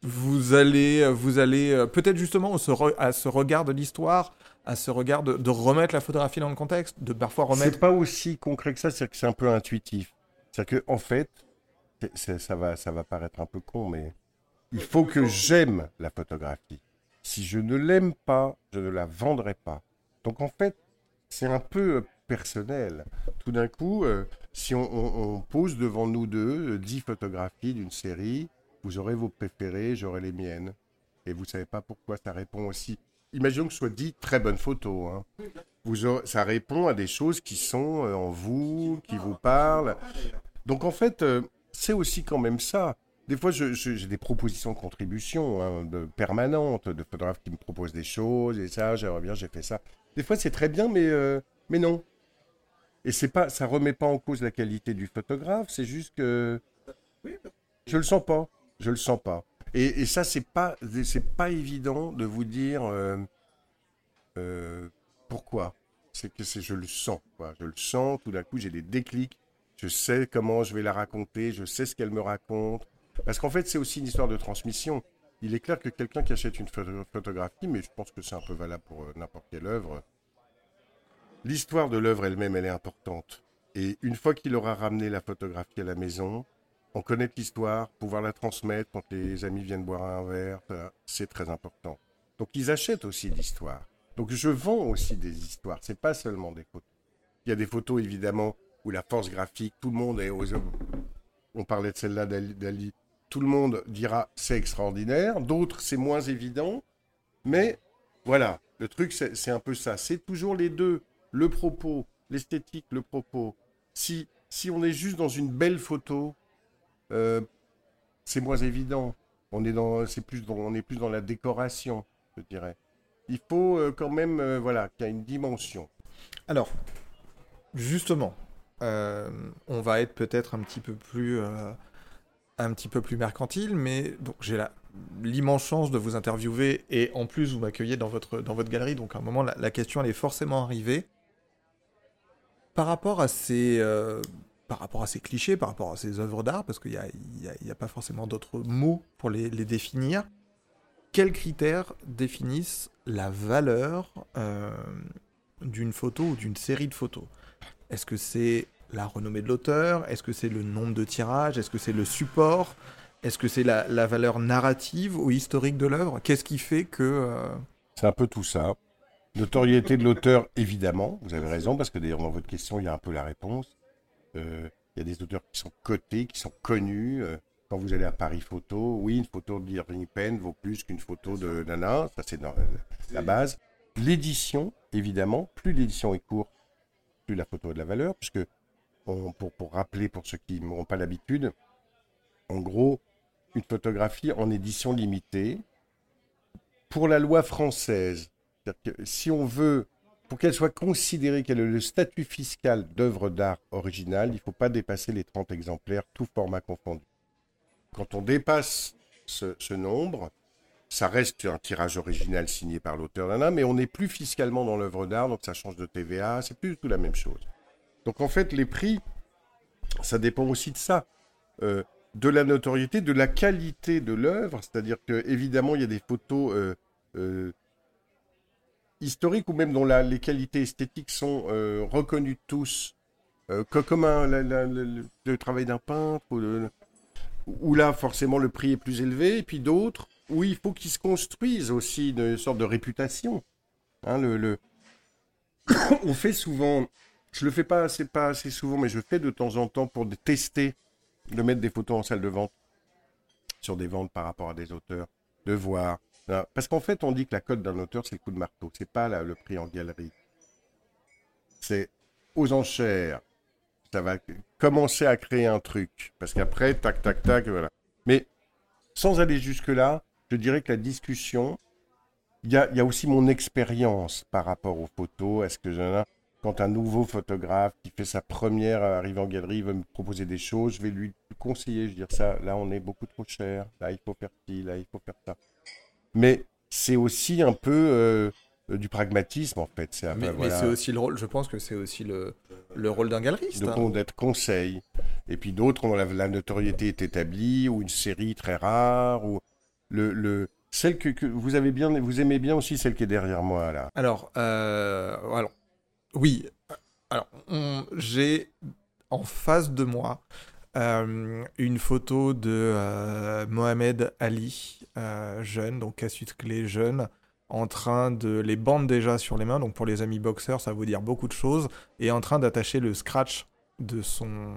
vous allez, vous allez euh, peut-être justement re- à ce regard de l'histoire, à ce regard de, de remettre la photographie dans le contexte, de parfois remettre C'est pas aussi concret que ça, c'est que c'est un peu intuitif. C'est-à-dire que en fait, ça va, ça va paraître un peu con, mais il faut que j'aime la photographie. Si je ne l'aime pas, je ne la vendrai pas. Donc en fait, c'est un peu euh, personnel. Tout d'un coup, euh, si on, on- on pose devant nous deux euh, 10 photographies d'une série, vous aurez vos préférées, j'aurai les miennes. Et vous savez pas pourquoi ça répond aussi. Imaginons que ce soit dit très bonne photo. hein. Ça répond à des choses qui sont euh, en vous, qui vous parlent. Donc en fait, euh, c'est aussi quand même ça. Des fois, j'ai des propositions de contribution hein, de, permanentes, de photographes qui me proposent des choses, et ça, j'aimerais bien, j'ai fait ça. Des fois, c'est très bien, mais, euh, mais non. Et c'est pas, ça remet pas en cause la qualité du photographe, c'est juste que je le sens pas, je le sens pas. Et, ça, c'est pas, c'est pas évident de vous dire euh, euh, pourquoi. C'est que je le sens, quoi. Je le sens. Tout d'un coup, j'ai des déclics. Je sais comment je vais la raconter. Je sais ce qu'elle me raconte. Parce qu'en fait, c'est aussi une histoire de transmission. Il est clair que quelqu'un qui achète une photo- photographie, mais je pense que c'est un peu valable pour euh, n'importe quelle œuvre, l'histoire de l'œuvre elle-même, elle est importante. Et une fois qu'il aura ramené la photographie à la maison, on connaît l'histoire, pouvoir la transmettre quand les amis viennent boire un verre, euh, c'est très important. Donc ils achètent aussi l'histoire. Donc je vends aussi des histoires, c'est pas seulement des photos. Il y a des photos évidemment où la force graphique, tout le monde est aux on parlait de celle-là d'Ali, tout le monde dira c'est extraordinaire, d'autres c'est moins évident, mais voilà, le truc c'est un peu ça, c'est toujours les deux, le propos, l'esthétique, le propos. Si, si on est juste dans une belle photo, euh, c'est moins évident. On est, dans, c'est plus dans, on est plus dans la décoration, je dirais. Il faut euh, quand même euh, voilà, qu'il y ait une dimension. Alors, justement, on va être peut-être un petit peu plus, un petit peu plus mercantile, mais donc j'ai la- l'immense chance de vous interviewer et en plus vous m'accueillez dans votre, dans votre galerie, donc à un moment la, question est forcément arrivée. Par rapport à ces, par rapport à ces clichés, par rapport à ces œuvres d'art, parce qu'il n'y a, a- a pas forcément d'autres mots pour les, définir, quels critères définissent la valeur euh, d'une photo ou d'une série de photos? Est-ce que c'est la renommée de l'auteur? Est-ce que c'est le nombre de tirages? Est-ce que c'est le support? Est-ce que c'est la, la valeur narrative ou historique de l'œuvre? Qu'est-ce qui fait que... euh, C'est un peu tout ça. Notoriété de l'auteur, évidemment, vous avez raison, parce que d'ailleurs dans votre question, il y a un peu la réponse. Euh, il y a des auteurs qui sont cotés, qui sont connus. Euh, quand vous allez à Paris Photo, oui, une photo d'Irving Penn vaut plus qu'une photo de Nana, ça c'est dans- la base. L'édition, évidemment, plus l'édition est courte, plus la photo a de la valeur, puisque on- pour, pour rappeler pour ceux qui n'auront pas l'habitude, en gros, une photographie en édition limitée, pour la loi française, que si on veut, pour qu'elle soit considérée, qu'elle ait le statut fiscal d'œuvre d'art originale, il ne faut pas dépasser les 30 exemplaires, tout format confondu. Quand on dépasse ce, nombre, ça reste un tirage original signé par l'auteur d'un mais on n'est plus fiscalement dans l'œuvre d'art, donc ça change de TVA, c'est plus du tout la même chose. Donc en fait, les prix, ça dépend aussi de ça. Euh, de la notoriété, de la qualité de l'œuvre, c'est-à-dire que évidemment il y a des photos euh, euh, historiques ou même dont les qualités esthétiques sont euh, reconnues tous, euh, co- comme le, travail d'un peintre, ou où là forcément le prix est plus élevé, et puis d'autres où il faut qu'ils se construisent aussi une sorte de réputation. Hein, le, le- On fait souvent, je le fais pas, assez- pas assez souvent, mais je fais de temps en temps pour tester de mettre des photos en salle de vente sur des ventes par rapport à des auteurs de voir. Hein, Parce qu'en fait, on dit que la cote d'un auteur, c'est le coup de marteau. C'est pas le prix en galerie. C'est aux enchères. Ça va commencer à créer un truc. Parce qu'après, tac, tac, tac, voilà. Mais sans aller jusque-là, je dirais que la discussion, il y a, il aussi mon expérience par rapport aux photos. Est-ce que quand un nouveau photographe qui fait sa première arrivée en galerie veut me proposer des choses, je vais lui conseiller, je vais dire ça, là on est beaucoup trop cher, là il faut faire ci, là il faut faire ça. Mais c'est aussi un peu euh, du pragmatisme en fait. C'est Mais, c'est aussi le rôle, je pense que c'est aussi le, le rôle d'un galeriste. hein. d'être conseil. Et puis d'autres, la, la notoriété est établie, ou une série très rare, ou le, le celle que, que vous avez bien, vous aimez bien aussi celle qui est derrière moi là. Alors, euh, alors, oui. Alors, j'ai en face de moi euh, une photo de euh, Mohamed Ali, euh, jeune, donc cassute clé jeune, en train de les bande déjà sur les mains. Donc, pour les amis boxeurs, ça veut dire beaucoup de choses. Et en train d'attacher le scratch de son.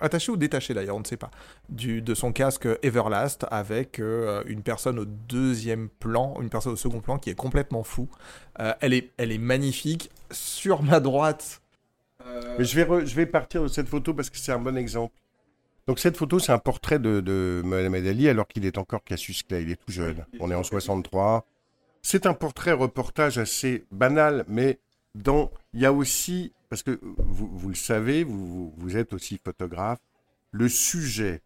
Attaché ou détaché d'ailleurs, on ne sait pas. Du, de son casque Everlast avec une personne au deuxième plan, une personne au second plan qui est complètement fou. Elle, est, elle est magnifique. Sur ma droite. Mais je vais, je vais partir de cette photo parce que c'est un bon exemple. Donc cette photo, c'est un portrait de, de Mohamed Ali alors qu'il est encore Cassius Clay, il est tout jeune. On est en 63. C'est un portrait reportage assez banal, mais dans il y a aussi parce que vous, le savez, vous êtes aussi photographe. Le sujet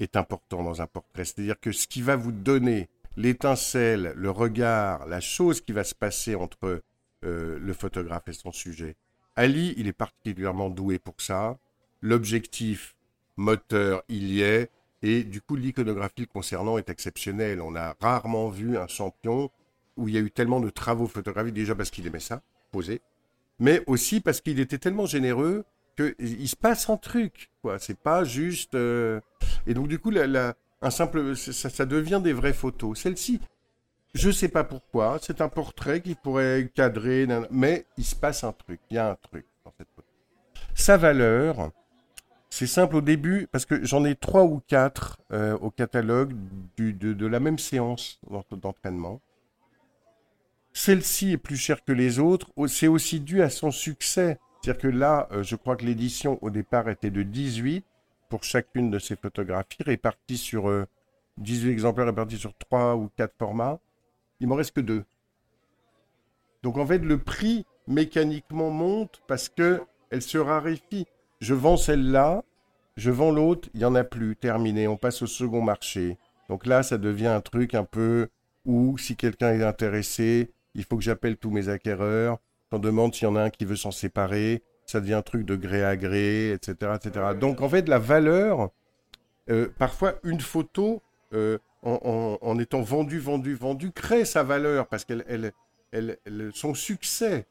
est important dans un portrait, c'est-à-dire que ce qui va vous donner l'étincelle, le regard, la chose qui va se passer entre euh, le photographe et son sujet. Ali, il est particulièrement doué pour ça. L'objectif moteur, il y est. Et du coup, l'iconographie concernant est exceptionnelle. On a rarement vu un champion où il y a eu tellement de travaux photographiques, déjà parce qu'il aimait ça, poser, mais aussi parce qu'il était tellement généreux qu'il se passe un truc. quoi. C'est pas juste. euh, Et donc, du coup, un simple, ça, devient des vraies photos. Celle-ci, je sais pas pourquoi, c'est un portrait qui pourrait cadrer, mais il se passe un truc. Il y a un truc dans cette photo. Sa valeur, c'est simple au début, parce que j'en ai trois ou quatre euh, au catalogue de, la même séance d'ent- d'entraînement. Celle-ci est plus chère que les autres. Au- C'est aussi dû à son succès. C'est-à-dire que là, euh, je crois que l'édition au départ était de 18 pour chacune de ces photographies, réparties sur euh, 18 exemplaires répartis sur 3 ou 4 formats. Il m'en reste que deux. Donc en fait, le prix mécaniquement monte parce que elle se raréfie. Je vends celle-là, je vends l'autre, il n'y en a plus, terminé. On passe au second marché. Donc là, ça devient un truc un peu où si quelqu'un est intéressé, il faut que j'appelle tous mes acquéreurs, qu'on demande s'il y en a un qui veut s'en séparer, ça devient un truc de gré à gré, etc. etc. Donc en fait, la valeur, euh, parfois une photo, euh, en, en- en étant vendue, vendue, vendue, crée sa valeur parce qu'elle, elle, elle- elle- son succès,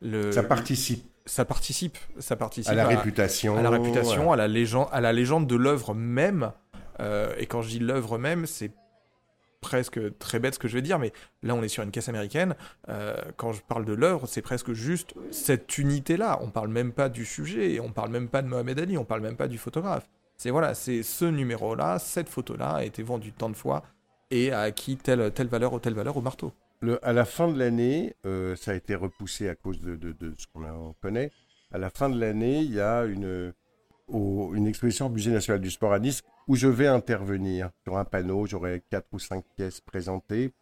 le- ça participe ça participe. Ça participe à la réputation. à la réputation, à la légende, à la légende de l'œuvre même. Euh, et quand je dis l'œuvre même, c'est presque très bête ce que je vais dire, mais là on est sur une caisse américaine. Euh, quand je parle de l'œuvre, c'est presque juste cette unité-là. On parle même pas du sujet, on parle même pas de Mohamed Ali, on parle même pas du photographe. C'est voilà, c'est ce numéro-là, cette photo-là a été vendue tant de fois et a acquis telle, telle valeur ou telle valeur au marteau. À la fin de l'année, euh, ça a été repoussé à cause de, ce qu'on connaît. À la fin de l'année, il y a une, exposition au Musée national du sport à Nice où je vais intervenir sur un panneau. J'aurai quatre ou cinq pièces présentées.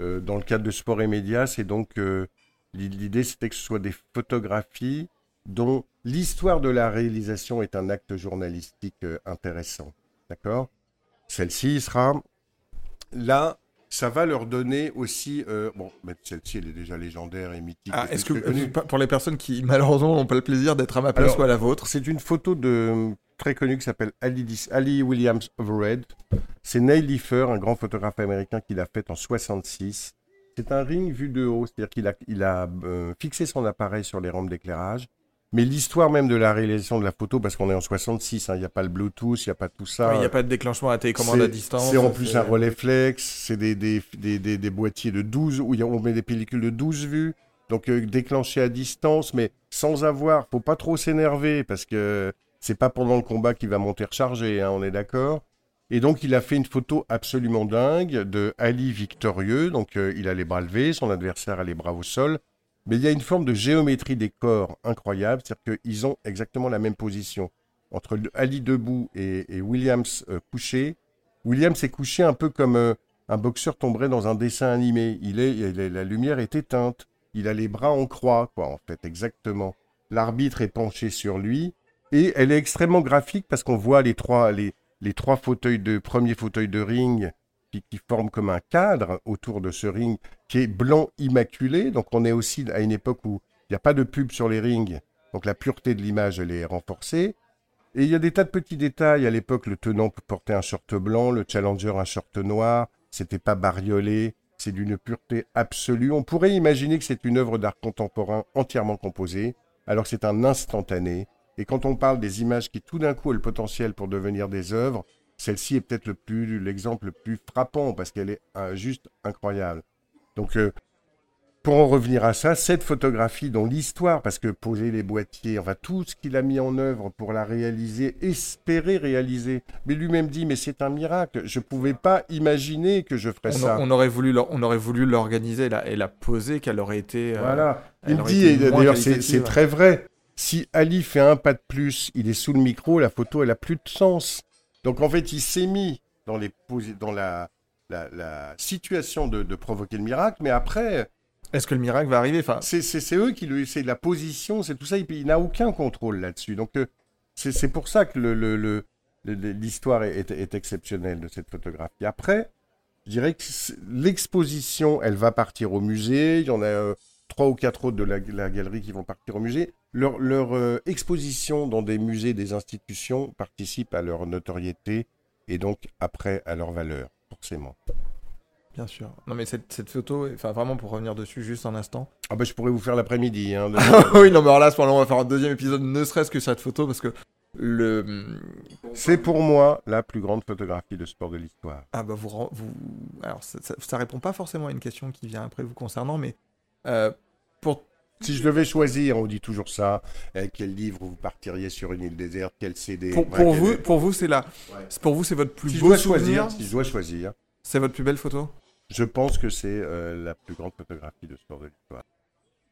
Euh, dans le cadre de Sport et Médias, c'est donc euh, l'i- l'idée c'était que ce soit des photographies dont l'histoire de la réalisation est un acte journalistique intéressant. D'accord? Celle-ci sera là. Ça va leur donner aussi. euh, bon, mais celle-ci, elle est déjà légendaire et mythique. Ah, est-ce que, connue. pour les personnes qui malheureusement n'ont pas le plaisir d'être à ma place Alors, ou à la vôtre, C'est une photo de très connu qui s'appelle Ali, Ali Williams Overhead. C'est Neil Leifer, un grand photographe américain qui l'a fait en 66. C'est un ring vu de haut, c'est-à-dire qu'il a, il a euh, fixé son appareil sur les rampes d'éclairage. Mais l'histoire même de la réalisation de la photo, parce qu'on est en 66, hein, il n'y a pas le Bluetooth, il n'y a pas tout ça. il n'y a pas de déclenchement à télécommande à distance. C'est en plus un relais flex, c'est des, des, des, des, des boîtiers de 12, où on met des pellicules de 12 vues, donc euh, déclenché à distance, mais sans avoir, faut pas trop s'énerver, parce que c'est pas pendant le combat qu'il va monter rechargé, hein, on est d'accord. Et donc, il a fait une photo absolument dingue de Ali victorieux. Donc, euh, il a les bras levés, son adversaire a les bras au sol. Mais il y a une forme de géométrie des corps incroyable. C'est-à-dire qu'ils ont exactement la même position. Entre Ali debout et, Williams euh, couché. Williams est couché un peu comme euh, un boxeur tomberait dans un dessin animé. Il est, la lumière est éteinte. Il a les bras en croix, quoi, en fait, exactement. L'arbitre est penché sur lui. Et elle est extrêmement graphique parce qu'on voit les trois, les, trois fauteuils de premiers fauteuils de ring qui, qui, forment comme un cadre autour de ce ring qui est blanc immaculé. Donc on est aussi à une époque où il n'y a pas de pub sur les rings. Donc la pureté de l'image, elle est renforcée. Et il y a des tas de petits détails. À l'époque, le tenant portait un short blanc, le challenger un short noir. C'était pas bariolé. C'est d'une pureté absolue. On pourrait imaginer que c'est une œuvre d'art contemporain entièrement composée, alors que c'est un instantané. Et quand on parle des images qui tout d'un coup ont le potentiel pour devenir des œuvres, celle-ci est peut-être l'exemple le plus frappant parce qu'elle est euh, juste incroyable. Donc euh, pour en revenir à ça, cette photographie dont l'histoire, parce que poser les boîtiers, enfin tout ce qu'il a mis en œuvre pour la réaliser, espérer réaliser, mais lui-même dit, mais c'est un miracle, je ne pouvais pas imaginer que je ferais ça. On aurait voulu, on aurait voulu l'organiser et la poser, qu'elle aurait été. Euh, voilà. Il dit, et d'ailleurs c'est très vrai. Si Ali fait un pas de plus, il est sous le micro, la photo elle a plus de sens. Donc en fait, il s'est mis dans, les, dans la, la, situation de, de provoquer le miracle, mais après est-ce que le miracle va arriver? Enfin... C'est eux qui lui. C'est la position, c'est tout ça. Il, n'a aucun contrôle là-dessus. Donc, euh, c'est pour ça que l'histoire le, le, est, est, exceptionnelle de cette photographie. Après, je dirais que l'exposition, elle va partir au musée. Il y en a euh, trois ou quatre autres de la, galerie qui vont partir au musée. Leur, leur euh, exposition dans des musées, des institutions participe à leur notoriété et donc après à leur valeur, forcément. Bien sûr. Non, mais cette, cette photo, enfin vraiment pour revenir dessus juste un instant. Ah bah je pourrais vous faire l'après-midi. Hein, oui, non, mais alors là, ce moment on va faire un deuxième épisode, ne serait-ce que cette photo, parce que le. C'est pour moi la plus grande photographie de sport de l'histoire. Ah bah vous, vous... alors ça, ça, répond pas forcément à une question qui vient après vous concernant, mais euh, pour si je devais choisir, on dit toujours ça, euh, quel livre vous partiriez sur une île déserte, quel CD. Pour, pour vous, pour vous, c'est là. Pour vous, c'est votre plus beau souvenir. Choisir, si je dois choisir. C'est votre plus belle photo? Je pense que c'est euh, la plus grande photographie de sport de l'histoire.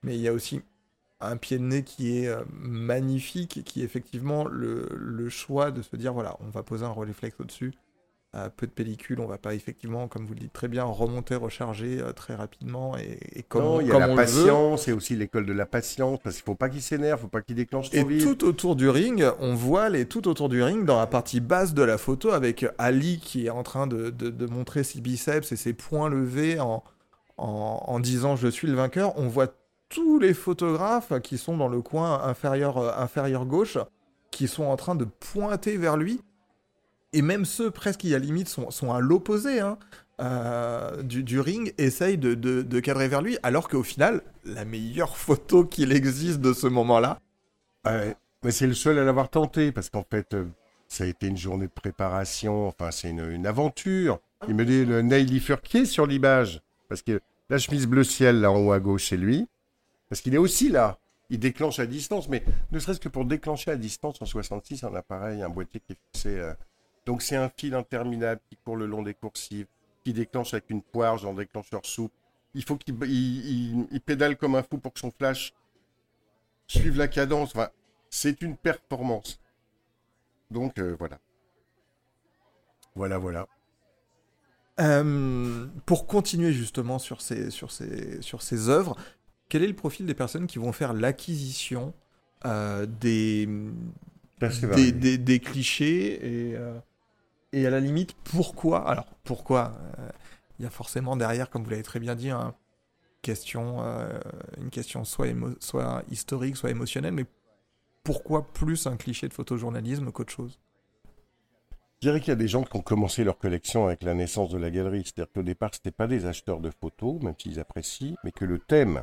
Mais il y a aussi un pied de nez qui est euh, magnifique, qui est effectivement le, le, choix de se dire voilà, on va poser un relais au-dessus peu de pellicule, on va pas effectivement, comme vous le dites très bien, remonter, recharger euh, très rapidement et, et comme, non, il y a la patience et aussi l'école de la patience parce qu'il faut pas qu'il s'énerve, faut pas qu'il déclenche trop et tout autour du ring, on voit les tout autour du ring dans la partie basse de la photo avec Ali qui est en train de, de, montrer ses biceps et ses poings levés en, en, en disant je suis le vainqueur. On voit tous les photographes qui sont dans le coin inférieur, euh, inférieur gauche qui sont en train de pointer vers lui et même ceux presque qui à limite sont, sont à l'opposé hein, euh, du, ring essayent de, de, cadrer vers lui, alors qu'au final, la meilleure photo qu'il existe de ce moment-là. mais c'est le seul à l'avoir tenté, parce qu'en fait, euh, ça a été une journée de préparation, enfin, c'est une, une, aventure. Il me dit le nail Furquier sur l'image, parce que la chemise bleu ciel, là en haut à gauche, c'est lui, parce qu'il est aussi là. Il déclenche à distance, mais ne serait-ce que pour déclencher à distance en 66 un appareil, un boîtier qui est fixé. Donc c'est un fil interminable qui court le long des coursives, qui déclenche avec une poire, genre déclencheur soupe. Il faut qu'il il, pédale comme un fou pour que son flash suive la cadence. Enfin, c'est une performance. Donc euh, voilà. Voilà, voilà. Euh, pour continuer justement sur ces, sur, ces, sur ces œuvres, quel est le profil des personnes qui vont faire l'acquisition euh, des, des, des, clichés et, et à la limite, pourquoi Alors, pourquoi euh, Il y a forcément derrière, comme vous l'avez très bien dit, question, euh, une question soit, soit historique, soit émotionnelle, mais pourquoi plus un cliché de photojournalisme qu'autre chose? Je dirais qu'il y a des gens qui ont commencé leur collection avec la naissance de la galerie. C'est-à-dire qu'au départ, ce pas des acheteurs de photos, même s'ils apprécient, mais que le thème,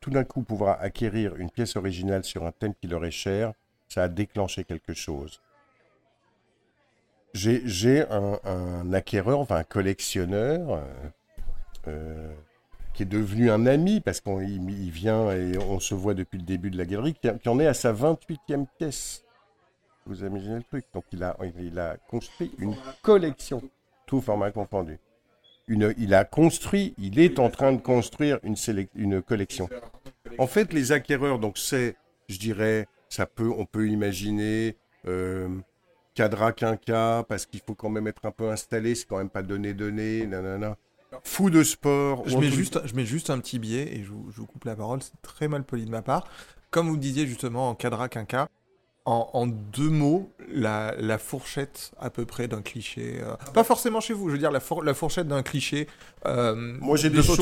tout d'un coup, pouvoir acquérir une pièce originale sur un thème qui leur est cher, ça a déclenché quelque chose j'ai un, acquéreur, enfin un collectionneur, euh, euh, qui est devenu un ami, parce qu'il vient et on se voit depuis le début de la galerie, qui, en est à sa 28e pièce. Vous imaginez le truc? Donc il a, il a construit une collection, tout format confondu. Une, il a construit, il est en train de construire une, une collection. En fait, les acquéreurs, donc c'est, je dirais, ça peut, on peut imaginer euh, Cadra Quinca, parce qu'il faut quand même être un peu installé, c'est quand même pas donné donné, nanana. Fou de sport. Je mets, juste, je mets juste un petit biais et je vous, je vous coupe la parole, c'est très mal poli de ma part. Comme vous disiez justement en Cadra Quinca, en, deux mots, la, fourchette à peu près d'un cliché. Euh, pas forcément chez vous, je veux dire la, la fourchette d'un cliché. Euh, Moi, j'ai des choses.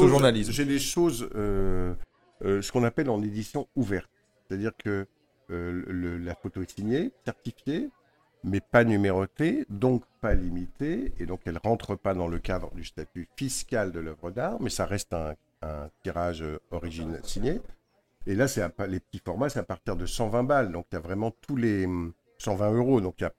J'ai des choses, euh, ce qu'on appelle en édition ouverte, c'est-à-dire que la photo est signée, certifiée, mais pas numérotée, donc pas limitée, et donc elle rentre pas dans le cadre du statut fiscal de l'œuvre d'art, mais ça reste un, un tirage origine signé. Et là, c'est les petits formats, c'est à partir de 120 balles. Donc, il y a vraiment tous les 120 hum, euros. Donc, il y a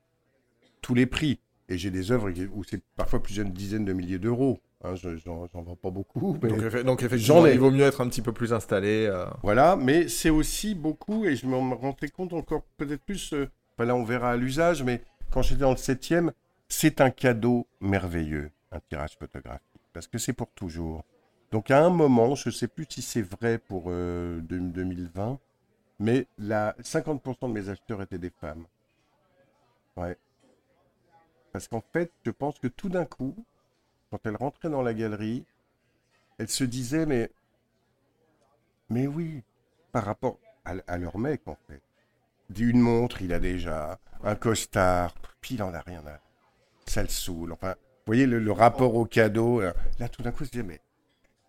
tous les prix. Et j'ai des œuvres où c'est parfois plusieurs dizaines de milliers d'euros. Hein, j'en vends pas beaucoup. Donc, effectivement, il vaut mieux être un petit peu plus installé. Euh. Voilà, mais c'est aussi beaucoup, et je me rendais compte encore peut-être plus, euh, là on verra à l'usage, mais quand j'étais dans le 7e, c'est un cadeau merveilleux, un tirage photographique, parce que c'est pour toujours. Donc à un moment, je ne sais plus si c'est vrai pour 2020, euh, mais la 50% de mes acheteurs étaient des femmes. Ouais. Parce qu'en fait, je pense que tout d'un coup, quand elles rentraient dans la galerie, elles se disaient, mais, mais oui, par rapport à, leur mec, en fait. Une montre, il a déjà, un costard, puis il en a rien. Ça le saoule. Enfin, vous voyez le, rapport au cadeau. Là, tout d'un coup, je disais, mais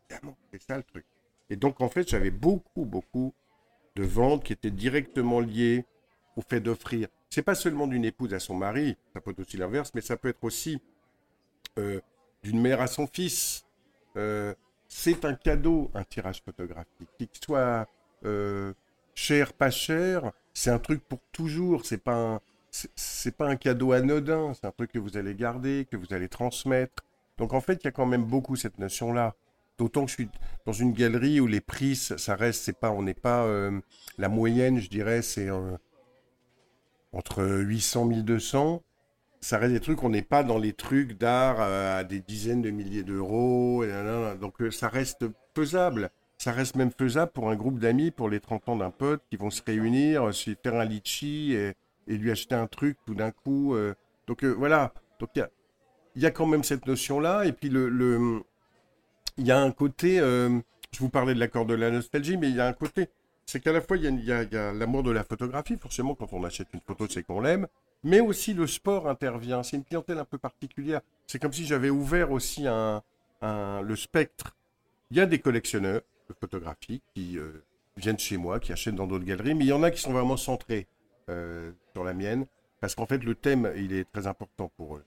c'est ça le truc. Et donc, en fait, j'avais beaucoup, beaucoup de ventes qui étaient directement liées au fait d'offrir. C'est pas seulement d'une épouse à son mari, ça peut être aussi l'inverse, mais ça peut être aussi euh, d'une mère à son fils. Euh, c'est un cadeau, un tirage photographique. Qu'il soit euh, cher, pas cher, c'est un truc pour toujours. C'est pas c'est pas un cadeau anodin. C'est un truc que vous allez garder, que vous allez transmettre. Donc en fait, il y a quand même beaucoup cette notion-là. D'autant que je suis dans une galerie où les prix, ça reste, c'est pas, on n'est pas euh, la moyenne, je dirais, c'est euh, entre 800 et 1200. Ça reste des trucs, on n'est pas dans les trucs d'art euh, à des dizaines de milliers d'euros. Donc ça reste faisable. Ça reste même faisable pour un groupe d'amis, pour les 30 ans d'un pote qui vont se réunir, se faire un litchi et, lui acheter un truc tout d'un coup. donc voilà. Donc il y a, quand même cette notion-là. Et puis le il y a un côté, euh, je vous parlais de l'accord de la nostalgie, mais il y a un côté, c'est qu'à la fois, il y a, l'amour de la photographie, forcément, quand on achète une photo, c'est qu'on l'aime, mais aussi le sport intervient. C'est une clientèle un peu particulière. C'est comme si j'avais ouvert aussi un, le spectre. Il y a des collectionneurs de photographie qui euh, viennent chez moi, qui achètent dans d'autres galeries, mais il y en a qui sont vraiment centrés euh, sur la mienne, parce qu'en fait, le thème, il est très important pour eux.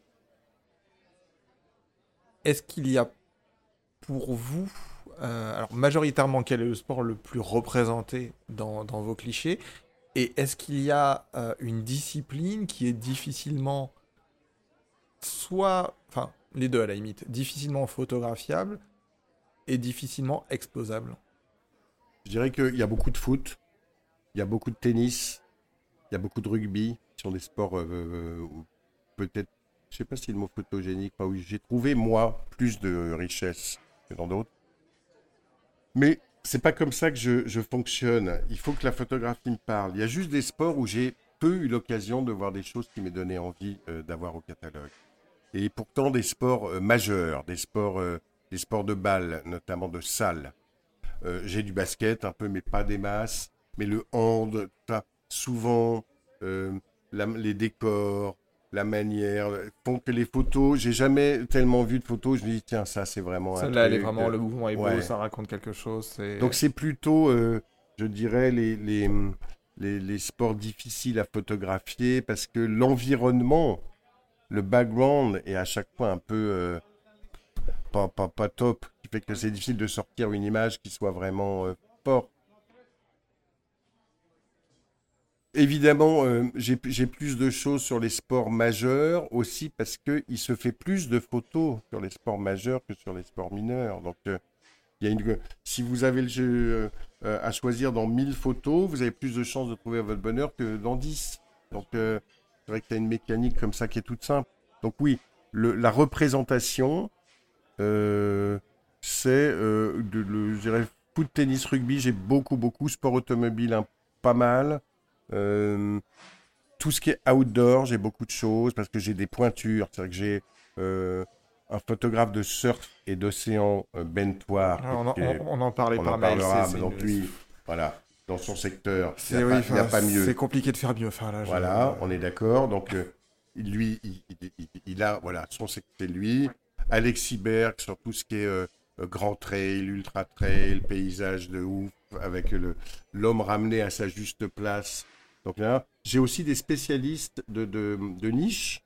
Est-ce qu'il y a pour vous, euh, alors majoritairement, quel est le sport le plus représenté dans, vos clichés? Et est-ce qu'il y a une discipline qui est difficilement, soit, enfin, les deux à la limite, difficilement photographiable difficilement explosable Je dirais qu'il y a beaucoup de foot, il y a beaucoup de tennis, il y a beaucoup de rugby, qui sont des sports euh, peut-être, je ne sais pas si le mot photogénique, où j'ai trouvé moi plus de richesse dans d'autres. Mais c'est pas comme ça que je, fonctionne. Il faut que la photographie me parle. Il y a juste des sports où j'ai peu eu l'occasion de voir des choses qui m'aient donné envie euh, d'avoir au catalogue. Et pourtant des sports euh, majeurs, des sports, euh, des sports de balle, notamment de salle. j'ai du basket un peu, mais pas des masses. Mais le hand, souvent les décors, la manière, font que les photos, j'ai jamais tellement vu de photos, je me dis tiens ça c'est vraiment Celle-là elle est vraiment, le mouvement est beau, ça raconte quelque chose. Donc c'est plutôt, euh, je dirais, les, les, les, sports difficiles à photographier parce que l'environnement, le background est à chaque fois un peu euh, pas, top, qui fait que c'est difficile de sortir une image qui soit vraiment euh, forte. Évidemment, euh, j'ai plus de choses sur les sports majeurs aussi parce qu'il se fait plus de photos sur les sports majeurs que sur les sports mineurs. Donc, euh, y a une, si vous avez le jeu euh, à choisir dans 1000 photos, vous avez plus de chances de trouver votre bonheur que dans 10. Donc, C'est vrai que tu as une mécanique comme ça qui est toute simple. Donc oui, la représentation, euh, c'est, euh, de, le, je dirais, foot, tennis, rugby, j'ai beaucoup, beaucoup. Sport automobile, hein, pas mal. Euh, tout ce qui est outdoor, j'ai beaucoup de choses parce que j'ai des pointures. C'est vrai que j'ai euh, un photographe de surf et d'océan, euh, Ben Toir. Ah, on, en- on- parlait on par en mail. parlera, mais donc lui, voilà, dans son secteur, il c'est n'y a, oui, pas- a mieux. C'est compliqué de faire mieux. Enfin, là, je- Voilà, on est d'accord. Donc, euh, lui, il- il a, voilà, son secteur, c'est lui. Alexis Berg sur tout ce qui est euh, euh, grand trail, ultra trail, paysage de ouf, avec le- l'homme ramené à sa juste place. Donc là, j'ai aussi des spécialistes de, de, de niche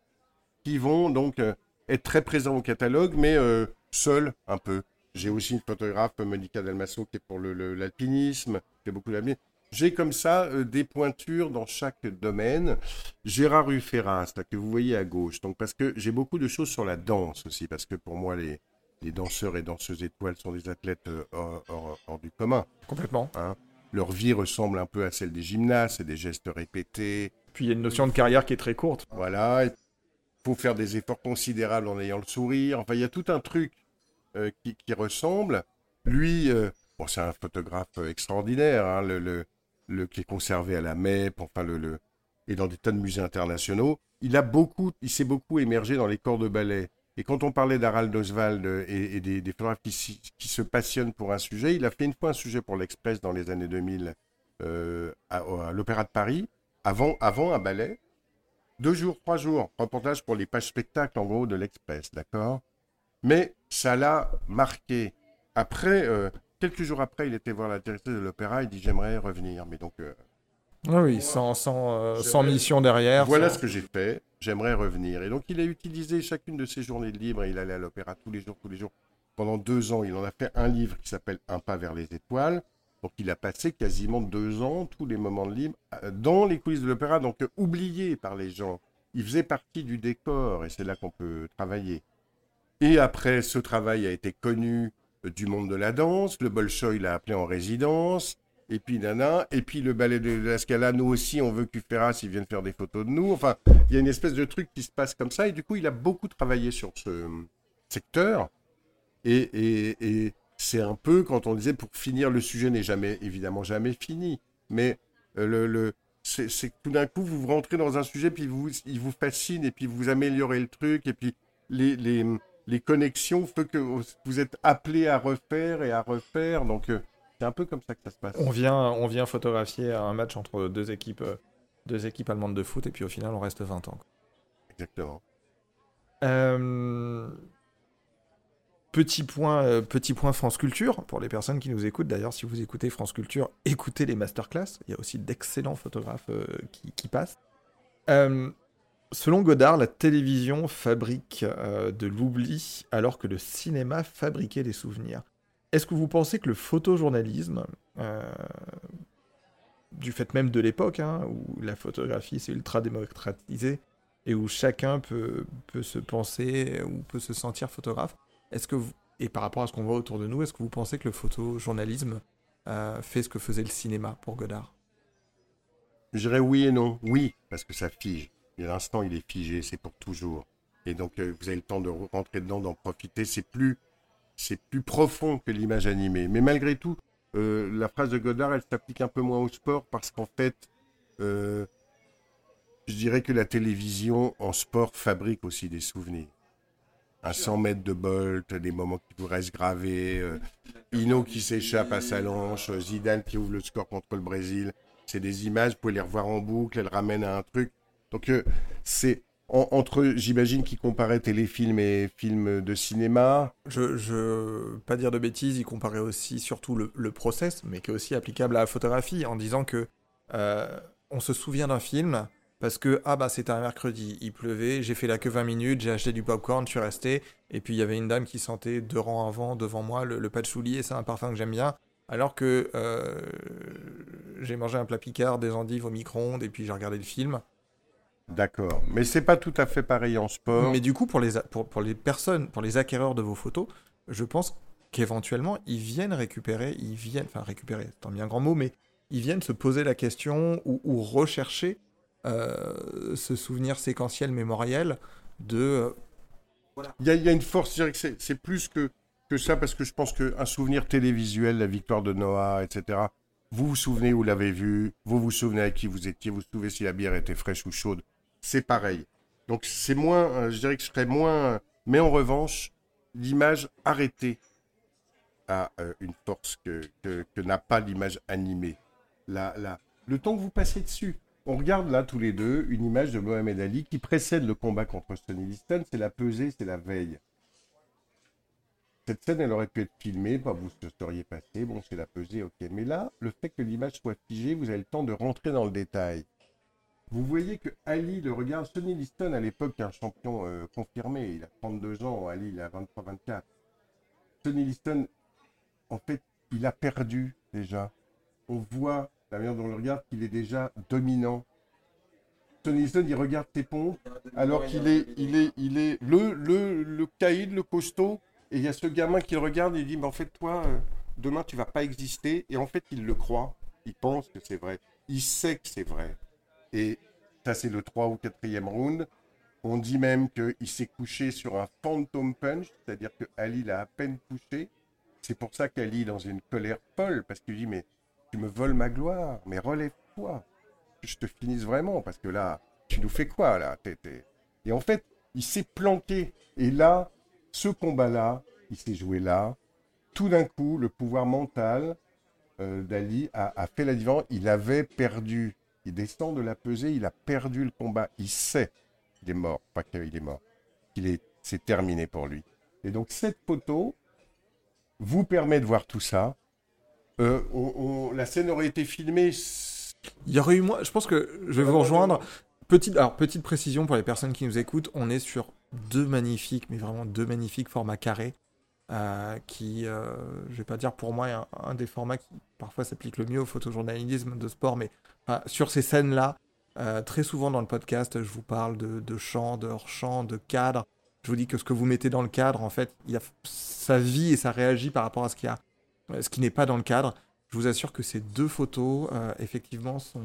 qui vont donc euh, être très présents au catalogue, mais euh, seuls un peu. J'ai aussi une photographe, Monica Dalmasso, qui est pour le- le- l'alpinisme, qui fait beaucoup d'alpinisme. J'ai comme ça euh, des pointures dans chaque domaine. Gérard Ruferras, là, que vous voyez à gauche. Donc, parce que j'ai beaucoup de choses sur la danse aussi, parce que pour moi, les, les danseurs et danseuses étoiles sont des athlètes euh, hors, hors- hors du commun. Complètement. Leur vie ressemble un peu à celle des gymnastes, c'est des gestes répétés. Puis il y a une notion de carrière qui est très courte. Voilà, il faut faire des efforts considérables en ayant le sourire. Enfin, il y a tout un truc euh, qui, qui ressemble. Lui, euh, bon, c'est un photographe euh, extraordinaire, hein, le, le, le- qui est conservé à la MEP, enfin, le, le, et dans des tas de musées internationaux. Il a beaucoup, il s'est beaucoup émergé dans les corps de ballet. Et quand on parlait d'Harald Oswald euh, et, des, des photographes qui, se passionnent pour un sujet, il a fait une fois un sujet pour l'Express dans les années 2000 euh, à, à l'Opéra de Paris, avant, avant un ballet. Deux jours, trois jours, reportage pour les pages spectacles en gros de l'Express, d'accord? Mais ça l'a marqué. Après, euh, quelques jours après, il était voir la directrice de l'opéra, il dit j'aimerais revenir. Mais donc, euh, Ah oui, sans, sans, euh, sans mission derrière. voilà sans- ce que j'ai fait, j'aimerais revenir. Et donc, il a utilisé chacune de ses journées de libre, il allait à l'opéra tous les jours, tous les jours. Pendant deux ans, il en a fait un livre qui s'appelle Un pas vers les étoiles. Donc, il a passé quasiment deux ans, tous les moments de libre, euh, dans les coulisses de l'opéra, donc euh, oublié par les gens. Il faisait partie du décor, et c'est là qu'on peut travailler. Et après, ce travail a été connu euh, du monde de la danse. Le Bolchoï l'a appelé en résidence. Et puis, nana. Et puis, le ballet de la Scala, nous aussi, on veut que Ferras, il vienne faire des photos de nous. Enfin, il y a une espèce de truc qui se passe comme ça. Et du coup, il a beaucoup travaillé sur ce secteur. Et, c'est un peu quand on disait pour finir, le sujet n'est jamais, évidemment, jamais fini. Mais euh, le, le, c'est c'est que tout d'un coup, vous rentrez dans un sujet, puis vous, il vous fascine, et puis vous améliorez le truc, et puis les, les, les connexions font que vous êtes appelé à refaire et à refaire. Donc, euh, c'est un peu comme ça que ça se passe. On vient, on vient photographier un match entre deux équipes, euh, deux équipes allemandes de foot et puis au final on reste 20 ans. Exactement. Euh, Petit point, euh, petit point France Culture pour les personnes qui nous écoutent. D'ailleurs, si vous écoutez France Culture, écoutez les masterclass. Il y a aussi d'excellents photographes euh, qui, qui passent. Euh, selon Godard, la télévision fabrique euh, de l'oubli alors que le cinéma fabriquait des souvenirs. Est-ce que vous pensez que le photojournalisme, euh, du fait même de l'époque, hein, où la photographie s'est ultra démocratisée et où chacun peut, se penser ou peut se sentir photographe, est-ce que et par rapport à ce qu'on voit autour de nous, est-ce que vous pensez que le photojournalisme euh, fait ce que faisait le cinéma pour Godard? Je dirais oui et non. Oui, parce que ça fige. L'instant, il est figé, c'est pour toujours. Et donc, euh, vous avez le temps de rentrer dedans, d'en profiter. C'est plus, c'est plus profond que l'image animée. Mais malgré tout, euh, la phrase de Godard, elle s'applique un peu moins au sport parce qu'en fait, euh, je dirais que la télévision en sport fabrique aussi des souvenirs. Un 100 mètres de Bolt, des moments qui vous restent gravés, euh, qui s'échappe à Salanche, Zidane qui ouvre le score contre le Brésil. C'est des images, vous pouvez les revoir en boucle, elles ramènent à un truc. Donc euh, c'est en- entre, j'imagine, qui comparait téléfilm et film de cinéma. je, je pas dire de bêtises, il comparait aussi surtout le, process, mais qui est aussi applicable à la photographie, en disant que euh, on se souvient d'un film parce que ah bah c'était un mercredi, il pleuvait, j'ai fait la queue 20 minutes, j'ai acheté du popcorn, je suis resté, et puis il y avait une dame qui sentait deux rangs avant devant moi le, le patchouli et c'est un parfum que j'aime bien, alors que euh, j'ai mangé un plat picard, des endives au micro-ondes et puis j'ai regardé le film. D'accord. Mais c'est pas tout à fait pareil en sport. Mais du coup, pour les, a- pour, pour les personnes, pour les acquéreurs de vos photos, je pense qu'éventuellement, ils viennent récupérer, ils viennent, enfin récupérer, c'est un bien grand mot, mais ils viennent se poser la question ou, ou rechercher ce souvenir séquentiel mémoriel de. Il y, a une force, c'est plus que, que ça, parce que je pense qu'un souvenir télévisuel, la victoire de Noah, etc., vous vous souvenez où l'avez vu, vous vous souvenez avec qui vous étiez, vous vous souvenez si la bière était fraîche ou chaude, c'est pareil. Donc c'est moins, je dirais que je serais moins, mais en revanche, l'image arrêtée a euh, une force que, n'a pas l'image animée. La, la, le temps que vous passez dessus. On regarde là tous les deux une image de Mohamed Ali qui précède le combat contre Sonny Liston, c'est la pesée, c'est la veille. Cette scène, elle aurait pu être filmée, pas vous seriez passé, bon, c'est la pesée, ok. Mais là, le fait que l'image soit figée, vous avez le temps de rentrer dans le détail. Vous voyez que Ali le regarde. Sonny Liston, à l'époque, un champion euh, confirmé. Il a 32 ans. Ali, il a 23-24. Sonny Liston, en fait, il a perdu déjà. On voit, la manière dont on le regarde, qu'il est déjà dominant. Sonny Liston, il regarde ses pompes, alors qu'il est, il est, il est le, le, le caïd, le costaud. Et il y a ce gamin qui le regarde et il dit, mais en fait, toi, euh, demain, tu vas pas exister. Et en fait, il le croit. Il pense que c'est vrai. Il sait que c'est vrai. Et ça, c'est le 3 ou 4e round. On dit même qu'il s'est couché sur un phantom punch, c'est-à-dire que Ali l'a à peine touché. C'est pour ça qu'Ali est dans une colère folle, parce qu'il dit Mais tu me voles ma gloire, mais relève-toi, que je te finisse vraiment, parce que là, tu nous fais quoi là Et en fait, il s'est planqué. Et là, ce combat-là, il s'est joué là. Tout d'un coup, le pouvoir mental euh, d'Ali a, a, fait la différence. Il avait perdu il descend de la pesée, il a perdu le combat. Il sait qu'il est mort, pas qu'il est mort, qu'il est, c'est terminé pour lui. Et donc cette photo vous permet de voir tout ça. Euh, la scène aurait été filmée. Il y aurait eu moi. Je pense que je vais vous rejoindre. Petite, alors, petite précision pour les personnes qui nous écoutent, on est sur deux magnifiques, mais vraiment deux magnifiques formats carrés. Euh, qui, euh, je vais pas dire pour moi, un, des formats qui parfois s'applique le mieux au photojournalisme de sport, mais sur ces scènes-là, euh, très souvent dans le podcast, je vous parle de, de chant, de hors-champ, de cadre. Je vous dis que ce que vous mettez dans le cadre, en fait, il y a sa vie et ça réagit par rapport à ce, a, ce qui n'est pas dans le cadre. Je vous assure que ces deux photos, effectivement, sont,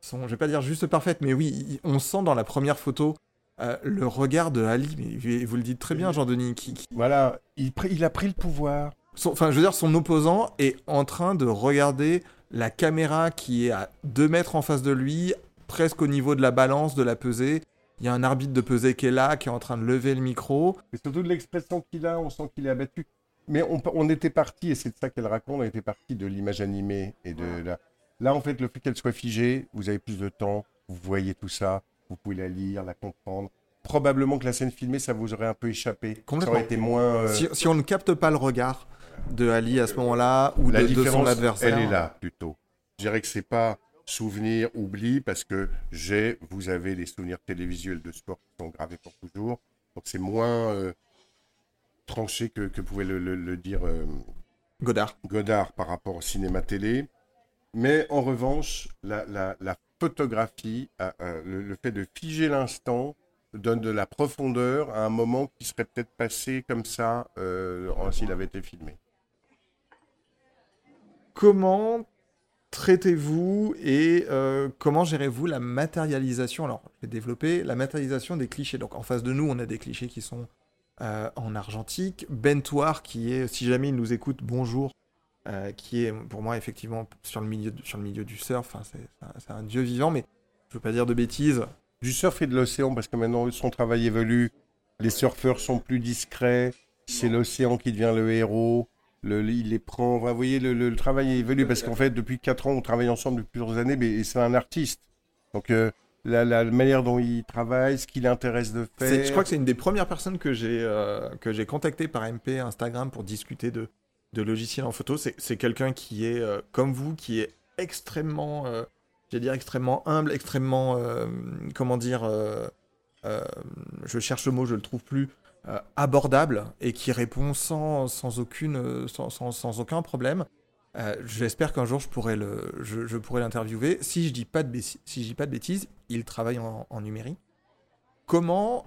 sont, je vais pas dire juste parfaites, mais oui, on sent dans la première photo euh, le regard de Ali, mais vous le dites très bien, Jean-Denis. Qui, Voilà, il, il, a pris le pouvoir. Enfin, je veux dire, son opposant est en train de regarder la caméra qui est à 2 mètres en face de lui, presque au niveau de la balance, de la pesée. Il y a un arbitre de pesée qui est là, qui est en train de lever le micro. Et surtout de l'expression qu'il a, on sent qu'il est abattu. Mais on, on était parti, et c'est de ça qu'elle raconte, on était parti de l'image animée. et de la... Là, en fait, le fait qu'elle soit figée, vous avez plus de temps, vous voyez tout ça, vous pouvez la lire, la comprendre. Probablement que la scène filmée, ça vous aurait un peu échappé. Ça aurait été moins. Euh, si, on ne capte pas le regard de Ali à ce moment-là ou de, de, son adversaire. Elle est là plutôt. Je dirais que c'est pas souvenir, oubli, parce que j'ai, vous avez des souvenirs télévisuels de sport qui sont gravés pour toujours. Donc c'est moins euh, tranché que, que pouvait le, dire euh, Godard. Godard par rapport au cinéma télé. Mais en revanche, la, la, la photographie, le, fait de figer l'instant, donne de la profondeur à un moment qui serait peut-être passé comme ça euh, s'il avait été filmé. Comment traitez-vous et euh, comment gérez-vous la matérialisation? Alors, je vais développer la matérialisation des clichés. Donc, en face de nous, on a des clichés qui sont euh, en argentique. Bentoir, qui est, si jamais il nous écoute, bonjour, euh, qui est pour moi effectivement sur le milieu, sur le milieu du surf. c'est un, dieu vivant, mais je veux pas dire de bêtises. Du surf et de l'océan, parce que maintenant son travail évolue. Les surfeurs sont plus discrets. C'est l'océan qui devient le héros. Le, il les prend. Vous voyez, le, travail évolue parce qu'en fait, depuis 4 ans, on travaille ensemble depuis plusieurs années, mais c'est un artiste. Donc, euh, la, manière dont il travaille, ce qui l'intéresse de faire. Je crois que c'est une des premières personnes que j'ai euh, que j'ai par MP Instagram pour discuter de, de logiciel en photo. C'est quelqu'un qui est euh, comme vous, qui est extrêmement, euh, j'allais dire extrêmement humble, extrêmement, comment dire, je cherche le mot, je le trouve plus, abordable et qui répond sans, sans aucune, sans, sans, aucun problème. J'espère qu'un jour je pourrais le, je, pourrais l'interviewer. Si je dis pas de si je dis pas de bêtises, il travaille en, en numérique. Comment,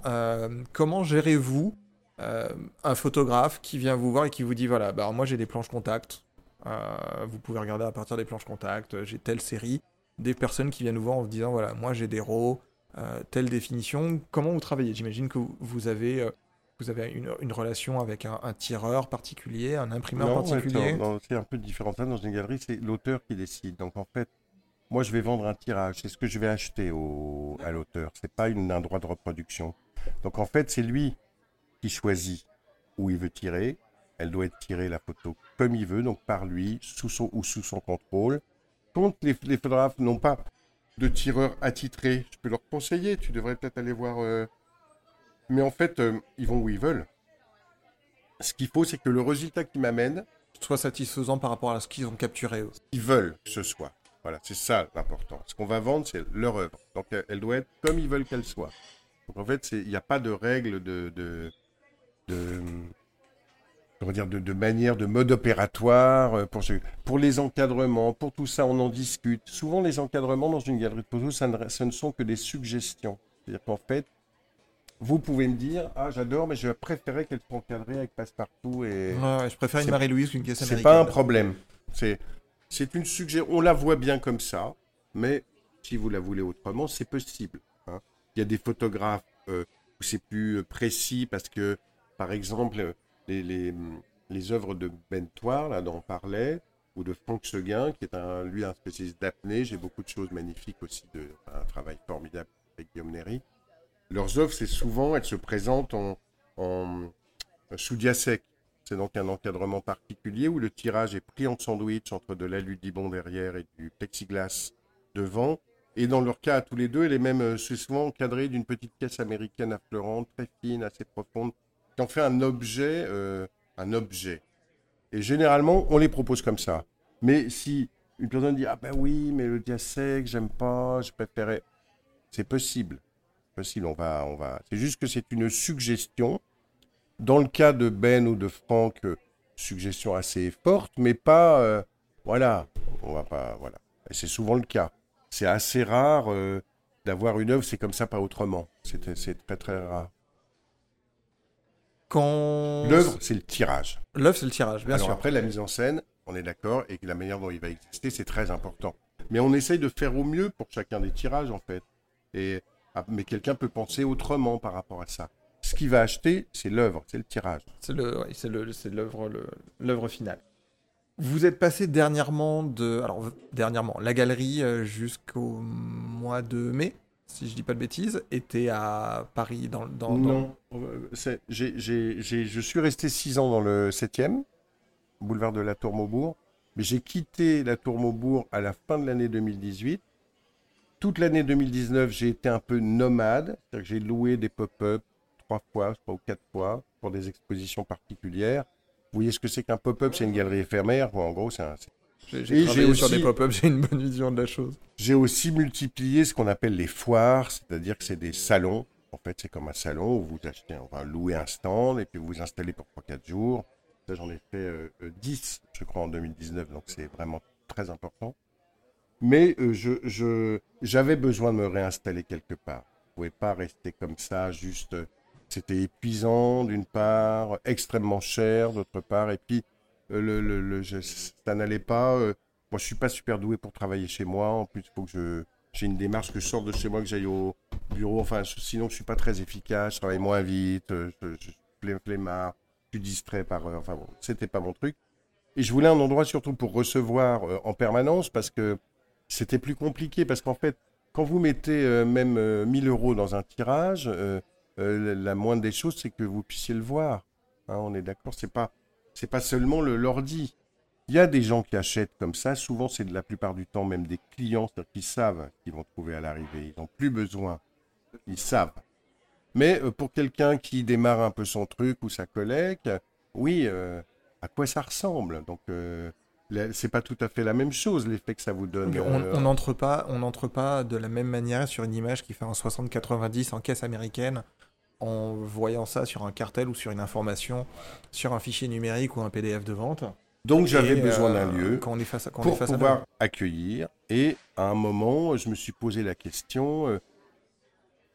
comment gérez-vous euh, un photographe qui vient vous voir et qui vous dit voilà, bah, moi j'ai des planches contact, euh, vous pouvez regarder à partir des planches contact, j'ai telle série. des personnes qui viennent nous voir en vous disant voilà, moi j'ai des RAW, telle définition. Comment vous travaillez? J'imagine que vous avez vous avez une, relation avec un, tireur particulier, un imprimeur particulier? C'est un peu différent. Dans une galerie, c'est l'auteur qui décide. Donc en fait, moi je vais vendre un tirage. C'est ce que je vais acheter au, à l'auteur. C'est pas une, un droit de reproduction. Donc en fait, c'est lui qui choisit où il veut tirer. Elle doit être tirée la photo comme il veut, donc par lui, sous son ou sous son contrôle. Quand les, photographes n'ont pas de tireur attitré, je peux leur conseiller. Tu devrais peut-être aller voir. Euh, mais en fait, euh, ils vont où ils veulent. Ce qu'il faut, c'est que le résultat qu'ils m'amènent soit satisfaisant par rapport à ce qu'ils ont capturé. Ils veulent que ce soit. Voilà, c'est ça l'important. Ce qu'on va vendre, c'est leur œuvre. Donc elle doit être comme ils veulent qu'elle soit. Donc en fait, il n'y a pas de règle de, de, de dire, de, de, manière, de mode opératoire euh, pour, pour les encadrements, pour tout ça, on en discute. Souvent, les encadrements dans une galerie de photos, ça ne, ce ne sont que des suggestions. C'est-à-dire qu'en fait, vous pouvez me dire, ah j'adore, mais je préférais qu'elle soit encadrée avec Passepartout et. Ouais, je préfère une Marie-Louise qu'une caisse américaine. C'est pas un problème. C'est, c'est une suggestion. On la voit bien comme ça, mais si vous la voulez autrement, c'est possible. Hein. Il y a des photographes euh, où c'est plus euh, précis parce que, par exemple, les, les, les œuvres de Bentoire, là dont on parlait, ou de Franck Seguin, qui est un, lui un spécialiste d'apnée. J'ai beaucoup de choses magnifiques aussi, de, un travail formidable avec Guillaume Néry leurs œuvres, c'est souvent, elles se présentent en, en sous diasec. C'est donc un encadrement particulier où le tirage est pris en sandwich entre de l'aludibon derrière et du plexiglas devant. Et dans leur cas, tous les deux, elle est euh, souvent encadrée d'une petite caisse américaine affleurante, très fine, assez profonde, qui en fait un objet, euh, un objet. Et généralement, on les propose comme ça. Mais si une personne dit ah ben oui, mais le diasec, j'aime pas, je préférais, c'est possible on va, on va. C'est juste que c'est une suggestion. Dans le cas de Ben ou de Franck, euh, suggestion assez forte, mais pas, euh, voilà, on va pas, voilà. C'est souvent le cas. C'est assez rare euh, d'avoir une œuvre, c'est comme ça, pas autrement. C'est très très rare. Quand... L'œuvre, c'est le tirage. L'œuvre, c'est le tirage, bien sûr. Après, la mise en scène, on est d'accord, et la manière dont il va exister, c'est très important. Mais on essaye de faire au mieux pour chacun des tirages, en fait. Et ah, mais quelqu'un peut penser autrement par rapport à ça. Ce qu'il va acheter, c'est l'œuvre, c'est le tirage. C'est le, c'est le, c'est l'œuvre, l'œuvre finale. Vous êtes passé dernièrement de, alors dernièrement, la galerie euh, jusqu'au mois de mai, si je dis pas de bêtises, était à Paris dans, dans non, j'ai, j'ai, j'ai, je suis resté six ans dans le 7e, boulevard de la Tour Maubourg, mais j'ai quitté la Tour Maubourg à la fin de l'année 2018 toute l'année 2019, j'ai été un peu nomade. C'est-à-dire que j'ai loué des pop-up trois fois, trois ou quatre fois, pour des expositions particulières. Vous voyez ce que c'est qu'un pop-up? C'est une galerie éphémère. en gros, c'est un. J'ai aussi sur des pop-up, j'ai une bonne vision de la chose. J'ai aussi multiplié ce qu'on appelle les foires, c'est-à-dire que c'est des salons. En fait, c'est comme un salon où vous achetez, on va louer un stand et puis vous vous installez pour 3-4 jours. Ça, j'en ai fait 10, euh, euh, je crois, en 2019, donc c'est vraiment très important. Mais euh, je, j'avais besoin de me réinstaller quelque part. Je ne pouvais pas rester comme ça, juste. Euh, c'était épuisant d'une part, extrêmement cher d'autre part, et puis euh, le, le, le ça n'allait pas. moi, je suis pas super doué pour travailler chez moi. En plus, il faut que je j'ai une démarche que je sorte de chez moi, que j'aille au bureau. Enfin, sinon, je suis pas très efficace. Je travaille moins vite. Je, je, je flemmard. Je suis distrait par heure. Enfin bon, c'était pas mon truc. Et je voulais un endroit surtout pour recevoir en permanence parce que c'était plus compliqué parce qu'en fait, quand vous mettez euh, même 1000 euh, euros dans un tirage, euh, la moindre des choses, c'est que vous puissiez le voir. Hein, on est d'accord, c'est pas, c'est pas seulement le l'ordi. Il y a des gens qui achètent comme ça. Souvent, c'est de la plupart du temps même des clients, qu'ils savent qu'ils vont trouver à l'arrivée. Ils n'ont plus besoin. Ils savent. Mais pour quelqu'un qui démarre un peu son truc ou sa collègue, oui, à quoi ça ressemble? Donc, c'est pas tout à fait la même chose l'effet que ça vous donne. On n'entre pas, on n'entre pas de la même manière sur une image qui fait un 60-90 en caisse américaine en voyant ça sur un cartel ou sur une information, sur un fichier numérique ou un PDF de vente. Donc j'avais besoin d'un euh, lieu quand on est face à, pour pouvoir accueillir. Et à un moment, je me suis posé la question. Euh,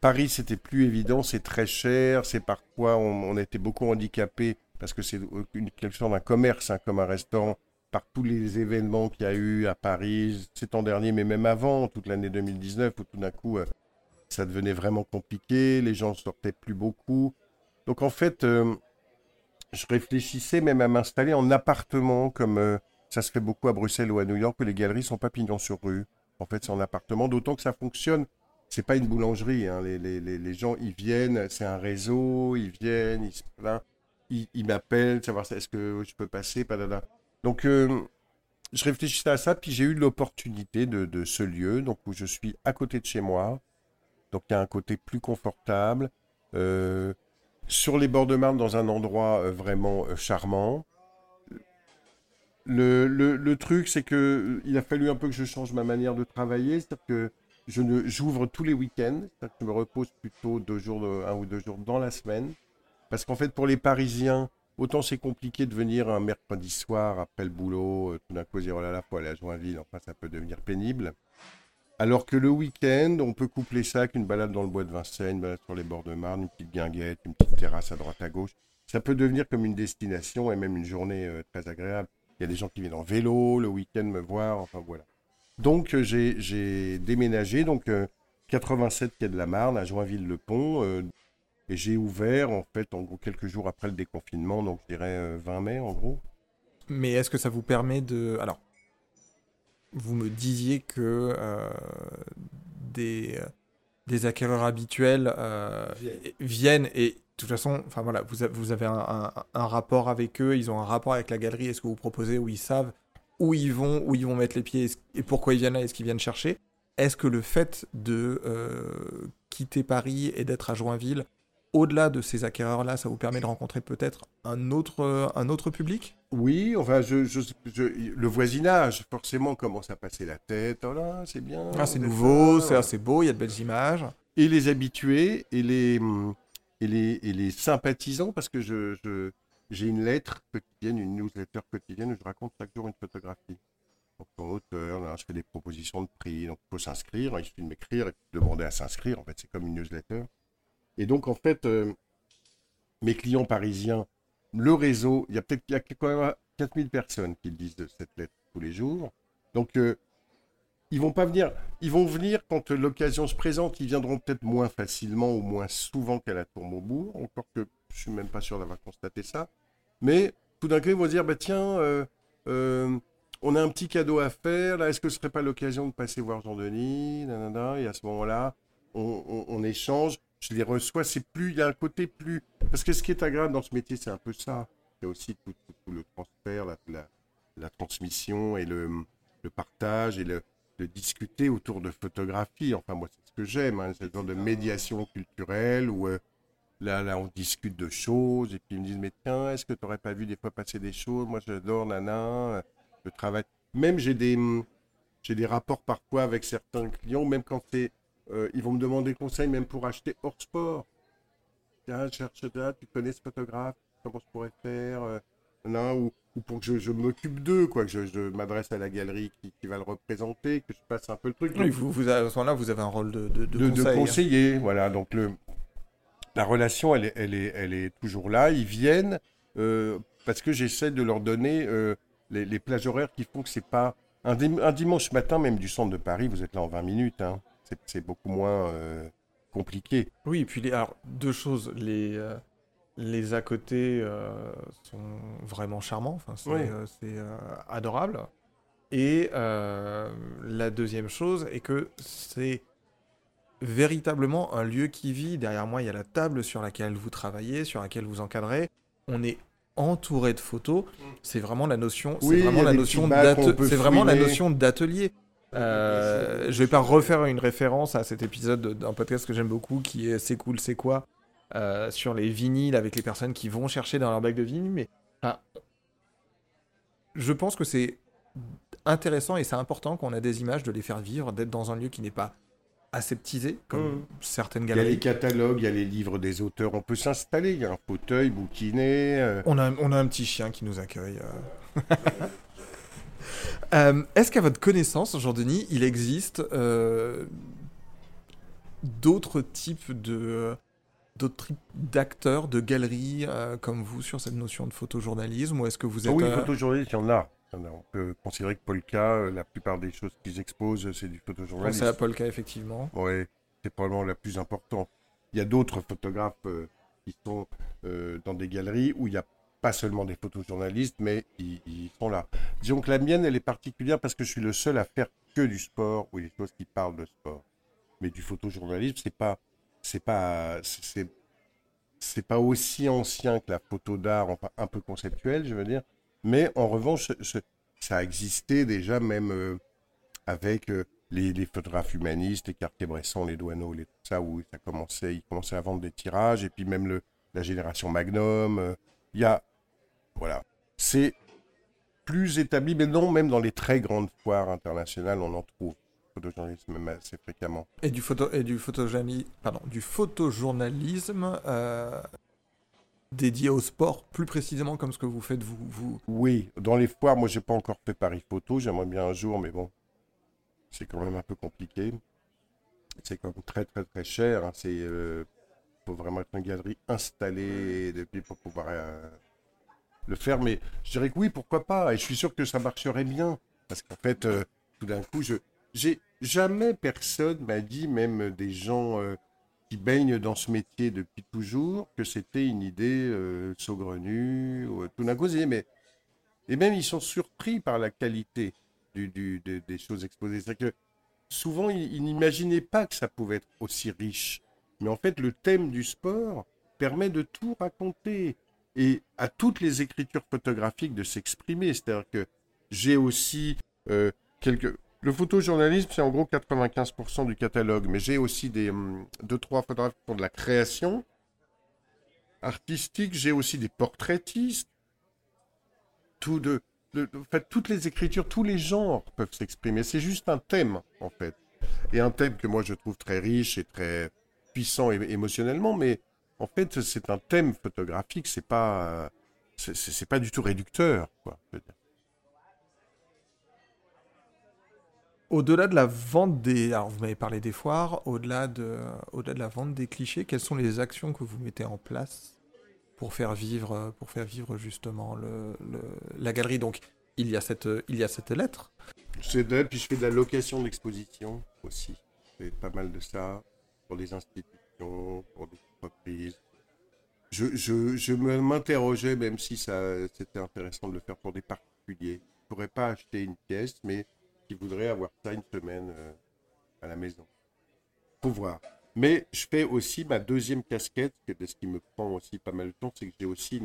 Paris, c'était plus évident, c'est très cher, c'est parfois on, on était beaucoup handicapé parce que c'est une question d'un commerce, hein, comme un restaurant par tous les événements qu'il y a eu à Paris cet an dernier, mais même avant, toute l'année 2019, où tout d'un coup, euh, ça devenait vraiment compliqué, les gens sortaient plus beaucoup. Donc en fait, euh, je réfléchissais même à m'installer en appartement, comme euh, ça se fait beaucoup à Bruxelles ou à New York, où les galeries sont pas pignons sur rue. En fait, c'est en appartement, d'autant que ça fonctionne. C'est pas une boulangerie. Hein. Les, les, les, les, gens, ils viennent, c'est un réseau, ils viennent, ils ils, m'appellent, savoir est-ce que je peux passer, padada. Donc, euh, je réfléchissais à ça, puis j'ai eu l'opportunité de, de, ce lieu, donc où je suis à côté de chez moi. Donc, il y a un côté plus confortable. Euh, sur les bords de Marne, dans un endroit euh, vraiment charmant. Le, truc, c'est que il a fallu un peu que je change ma manière de travailler, c'est-à-dire que je ne, j'ouvre tous les week-ends, c'est-à-dire que je me repose plutôt deux jours, un ou deux jours dans la semaine, parce qu'en fait, pour les Parisiens, Autant c'est compliqué de venir un mercredi soir après le boulot, euh, tout d'un coup dire oh là là, faut aller à Joinville, enfin ça peut devenir pénible. Alors que le week-end, on peut coupler ça avec une balade dans le bois de Vincennes, une balade sur les bords de Marne, une petite guinguette, une petite terrasse à droite à gauche. Ça peut devenir comme une destination et même une journée euh, très agréable. Il y a des gens qui viennent en vélo le week-end me voir, enfin voilà. Donc euh, j'ai déménagé, donc 87 quai de la Marne à Joinville-le-Pont. Et j'ai ouvert, en fait, en gros, quelques jours après le déconfinement, donc je dirais euh, 20 mai, en gros. Mais est-ce que ça vous permet de... Alors, vous me disiez que euh, des, des acquéreurs habituels euh, viennent et de toute façon, enfin voilà, vous, a, vous avez un, un, un, rapport avec eux, ils ont un rapport avec la galerie, est-ce que vous proposez, où ils savent où ils vont, où ils vont mettre les pieds et pourquoi ils viennent là, est-ce qu'ils viennent chercher? Est-ce que le fait de euh, quitter Paris et d'être à Joinville au-delà de ces acquéreurs-là, ça vous permet de rencontrer peut-être un autre, euh, un autre public? Oui, enfin, je, je, je, le voisinage, forcément, commence à passer la tête. Oh là, c'est bien. Ah, c'est nouveau, c'est assez beau, il y a de belles images. Et les habitués et les, et les, et les sympathisants, parce que je, j'ai une lettre quotidienne, une newsletter quotidienne où je raconte chaque jour une photographie. Donc, en auteur, là, je fais des propositions de prix. Donc, il faut s'inscrire. Il suffit de m'écrire et de demander à s'inscrire. En fait, c'est comme une newsletter. Et donc, en fait, euh, mes clients parisiens, le réseau, il y a peut-être il y a quand même 4000 personnes qui lisent de cette lettre tous les jours. Donc, euh, ils vont pas venir. Ils vont venir quand l'occasion se présente. Ils viendront peut-être moins facilement ou moins souvent qu'à la Tour Maubourg. Encore que je suis même pas sûr d'avoir constaté ça. Mais tout d'un coup, ils vont dire bah tiens, euh, euh, on a un petit cadeau à faire. Est-ce que ce serait pas l'occasion de passer voir Jean-Denis? Et à ce moment-là, on échange je les reçois, c'est plus, il y a un côté plus. Parce que ce qui est agréable dans ce métier, c'est un peu ça. Il y a aussi tout, le transfert, la, transmission et le, partage et le, discuter autour de photographie. Enfin, moi, c'est ce que j'aime, hein, ce genre de médiation culturelle où euh, là, là, on discute de choses et puis ils me disent, mais tiens, est-ce que tu n'aurais pas vu des fois passer des choses? Moi, j'adore, nana, le travail. Même j'ai des, j'ai des rapports parfois avec certains clients, même quand c'est euh, ils vont me demander conseil même pour acheter hors sport. Tiens, cherche là, tu connais ce photographe, comment je pourrais faire euh, non, ou, ou, pour que je, je m'occupe d'eux, quoi, que je, je m'adresse à la galerie qui, qui, va le représenter, que je passe un peu le truc. Oui, vous, vous, à ce moment-là, vous avez un rôle de, de, de, de, conseil, de conseiller. Voilà, donc le, la relation, elle est, elle, est, elle est toujours là. Ils viennent euh, parce que j'essaie de leur donner euh, les, les, plages horaires qui font que c'est pas. Un, un, dimanche matin, même du centre de Paris, vous êtes là en 20 minutes. Hein c'est beaucoup moins euh, compliqué. Oui, et puis les, alors, deux choses. Les, euh, les à côté euh, sont vraiment charmants, enfin, c'est oui. Adorable. Et la deuxième chose est que c'est véritablement un lieu qui vit. Derrière moi, il y a la table sur laquelle vous travaillez, sur laquelle vous encadrez. On est entouré de photos. C'est vraiment la notion, oui, c'est vraiment la notion c'est vraiment la notion d'atelier. Euh, je vais pas refaire une référence à cet épisode d'un podcast que j'aime beaucoup qui est C'est cool, c'est quoi euh, sur les vinyles avec les personnes qui vont chercher dans leur bac de vinyle, mais enfin, je pense que c'est intéressant et c'est important qu'on a des images, de les faire vivre, d'être dans un lieu qui n'est pas aseptisé, comme mmh. certaines galeries. Il y a les catalogues, il y a les livres des auteurs, on peut s'installer, il y a un fauteuil, bouquiné. Euh... On, a, on a un petit chien qui nous accueille. Euh. Euh, Est-ce qu'à votre connaissance, Jean-Denis, il existe euh, d'autres types de d'autres types d'acteurs, de galeries euh, comme vous sur cette notion de photojournalisme ou est-ce que vous êtes oh Oui, photojournaliste, il y en a. On peut considérer que Polka, la plupart des choses qu'ils exposent, c'est du photojournalisme. C'est à Polka, effectivement. Oui, c'est probablement la plus importante. Il y a d'autres photographes qui sont dans des galeries où il n'y a pas seulement des photojournalistes, mais ils, sont là. Disons que la mienne, elle est particulière parce que je suis le seul à faire que du sport ou des choses qui parlent de sport. Mais du photojournalisme, c'est pas, c'est pas, c'est, c'est pas aussi ancien que la photo d'art, enfin un peu conceptuel, je veux dire. Mais en revanche, ça a existé déjà même euh, avec euh, les, les, photographes humanistes, les Cartier-Bresson, les Douaneaux, tout ça, où ça commençait, ils commençaient à vendre des tirages, et puis même le, la génération Magnum. Euh, il y a voilà. C'est plus établi, mais non, même dans les très grandes foires internationales, on en trouve photojournalisme même assez fréquemment. Et du, photo, et du, photojournalisme, pardon, du photojournalisme euh, dédié au sport, plus précisément comme ce que vous faites vous, vous... Oui, dans les foires, moi j'ai pas encore fait Paris Photo, j'aimerais bien un jour, mais bon, c'est quand même un peu compliqué. C'est quand même très très très cher. Hein. C'est euh, faut vraiment être une galerie installée depuis pour pouvoir euh, le faire, mais je dirais que oui, pourquoi pas. Et je suis sûr que ça marcherait bien. Parce qu'en fait, euh, tout d'un coup, je j'ai jamais personne m'a dit, même des gens euh, qui baignent dans ce métier depuis toujours, que c'était une idée euh, saugrenue. Ou, tout d'un coup, mais et même ils sont surpris par la qualité du, des choses exposées. C'est que souvent, ils n'imaginaient pas que ça pouvait être aussi riche. Mais en fait, le thème du sport permet de tout raconter et à toutes les écritures photographiques de s'exprimer. C'est-à-dire que j'ai aussi euh, quelques... Le photojournalisme, c'est en gros 95% du catalogue, mais j'ai aussi des hum, deux, trois photographes qui font de la création artistique, j'ai aussi des portraitistes. Tout de, en fait, toutes les écritures, tous les genres peuvent s'exprimer. C'est juste un thème, en fait. Et un thème que moi je trouve très riche et très puissant émotionnellement, mais en fait, c'est un thème photographique, c'est pas, c'est pas du tout réducteur, quoi. Au-delà de la vente des, alors vous m'avez parlé des foires, au-delà de, au-delà de la vente des clichés, quelles sont les actions que vous mettez en place pour faire vivre, pour faire vivre justement le, la galerie? Donc, il y a cette, il y a cette lettre. C'est de, puis je fais de la location d'exposition aussi. Je fais pas mal de ça pour des institutions, pour des je, je, m'interrogeais, même si ça c'était intéressant de le faire pour des particuliers. Je ne pourrais pas acheter une pièce, mais qui voudraient avoir ça une semaine euh, à la maison. Faut voir. Mais je fais aussi ma deuxième casquette, ce qui me prend aussi pas mal de temps, c'est que j'ai aussi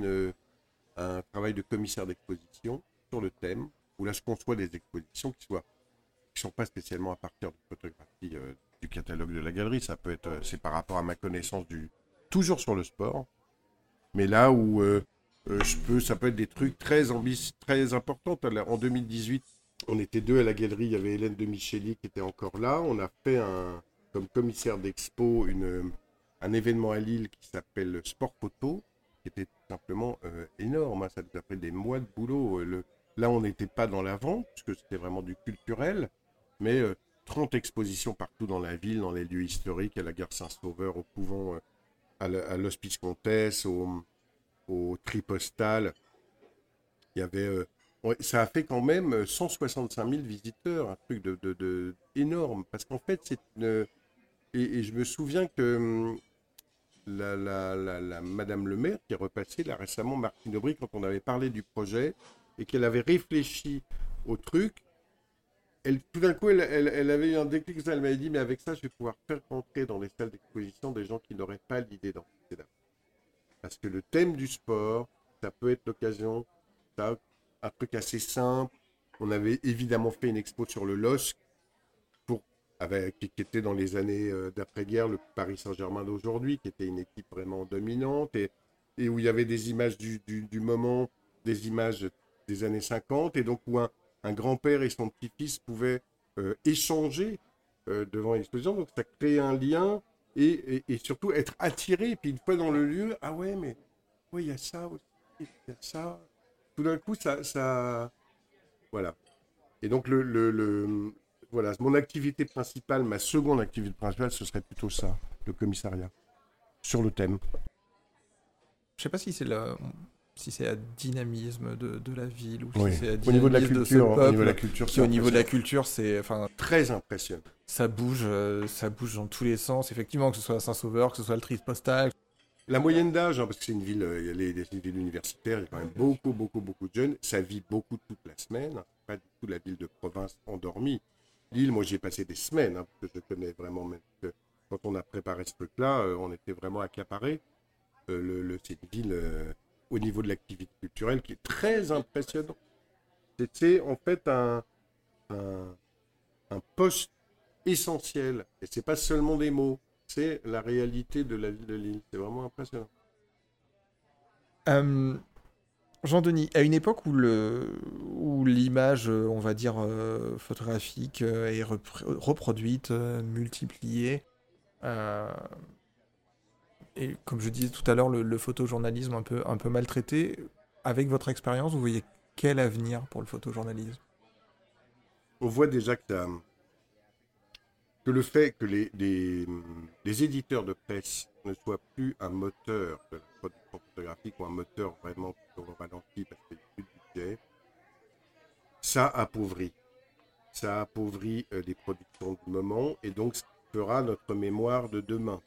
un travail de commissaire d'exposition sur le thème, où là je conçois des expositions qui soient qui sont pas spécialement à partir de photographie euh, du catalogue de la galerie. Ça peut être, euh, c'est par rapport à ma connaissance du, toujours sur le sport. Mais là où euh, euh, je peux, ça peut être des trucs très ambitieux, très importants. En 2018, on était deux à la galerie. Il y avait Hélène de Micheli qui était encore là. On a fait un, comme commissaire d'expo une, un événement à Lille qui s'appelle Sport Photo, qui était simplement euh, énorme. Hein. Ça nous a fait des mois de boulot. Là, on n'était pas dans la vente, puisque c'était vraiment du culturel, mais 30 expositions partout dans la ville, dans les lieux historiques, à la gare Saint-Sauveur, au couvent à l'Hospice Comtesse, au, au Tripostal. Il y avait, euh, ça a fait quand même 165 000 visiteurs, un truc de, de, énorme. Parce qu'en fait, c'est une. Et, je me souviens que hum, la, la, la, Madame le maire qui est repassée là récemment, Martine Aubry, quand on avait parlé du projet et qu'elle avait réfléchi au truc, elle, tout d'un coup, elle, elle, avait eu un déclic. Elle m'avait dit, mais avec ça, je vais pouvoir faire rentrer dans les salles d'exposition des gens qui n'auraient pas l'idée d'en. Parce que le thème du sport, ça peut être l'occasion, un truc assez simple. On avait évidemment fait une expo sur le LOSC, avec, qui était dans les années euh, d'après-guerre le Paris Saint-Germain d'aujourd'hui, qui était une équipe vraiment dominante, et, où il y avait des images du, du, du moment, des images des années 50, et donc où un, un grand-père et son petit-fils pouvaient euh, échanger euh, devant l'exposition. Donc ça crée un lien et, surtout être attiré. Puis une fois dans le lieu, ah ouais, mais il y a ça aussi, il y a ça. Tout d'un coup, ça, ça. Voilà. Et donc, le, le, voilà, mon activité principale, ma seconde activité principale, ce serait plutôt ça, le commissariat, sur le thème. Je sais pas si c'est le si c'est à dynamisme de, de, la ville ou oui. si c'est à au niveau de la culture, peuple, au niveau de la culture, qui au niveau de la culture, c'est enfin très impressionnant. Ça bouge, euh, ça bouge dans tous les sens. Effectivement, que ce soit à Saint-Sauveur, que ce soit le Triste Postal. La moyenne d'âge, hein, parce que c'est une ville, il y a les, une ville universitaire, il y a quand même beaucoup, beaucoup, beaucoup de jeunes. Ça vit beaucoup toute la semaine. Hein. Pas du tout la ville de province endormie. L'île, moi, j'ai passé des semaines, hein, parce que je connais vraiment. Même que quand on a préparé ce truc-là, euh, on était vraiment accaparés. Euh, le, le c'est une ville euh, au niveau de l'activité culturelle qui est très impressionnant. C'est en fait un, un, poste essentiel. Et c'est pas seulement des mots, c'est la réalité de la ville de Lille. C'est vraiment impressionnant. Euh, Jean-Denis, à une époque où le où l'image, euh, on va dire euh, photographique, est reproduite, multipliée, et comme je disais tout à l'heure, le, photojournalisme un peu maltraité. Avec votre expérience, vous voyez quel avenir pour le photojournalisme? On voit déjà que le fait que les, éditeurs de presse ne soient plus un moteur de la production photographique ou un moteur vraiment au ralenti parce qu'il n'y a plus de budget, ça appauvrit. Ça appauvrit euh, les productions du moment et donc ça fera notre mémoire de demain.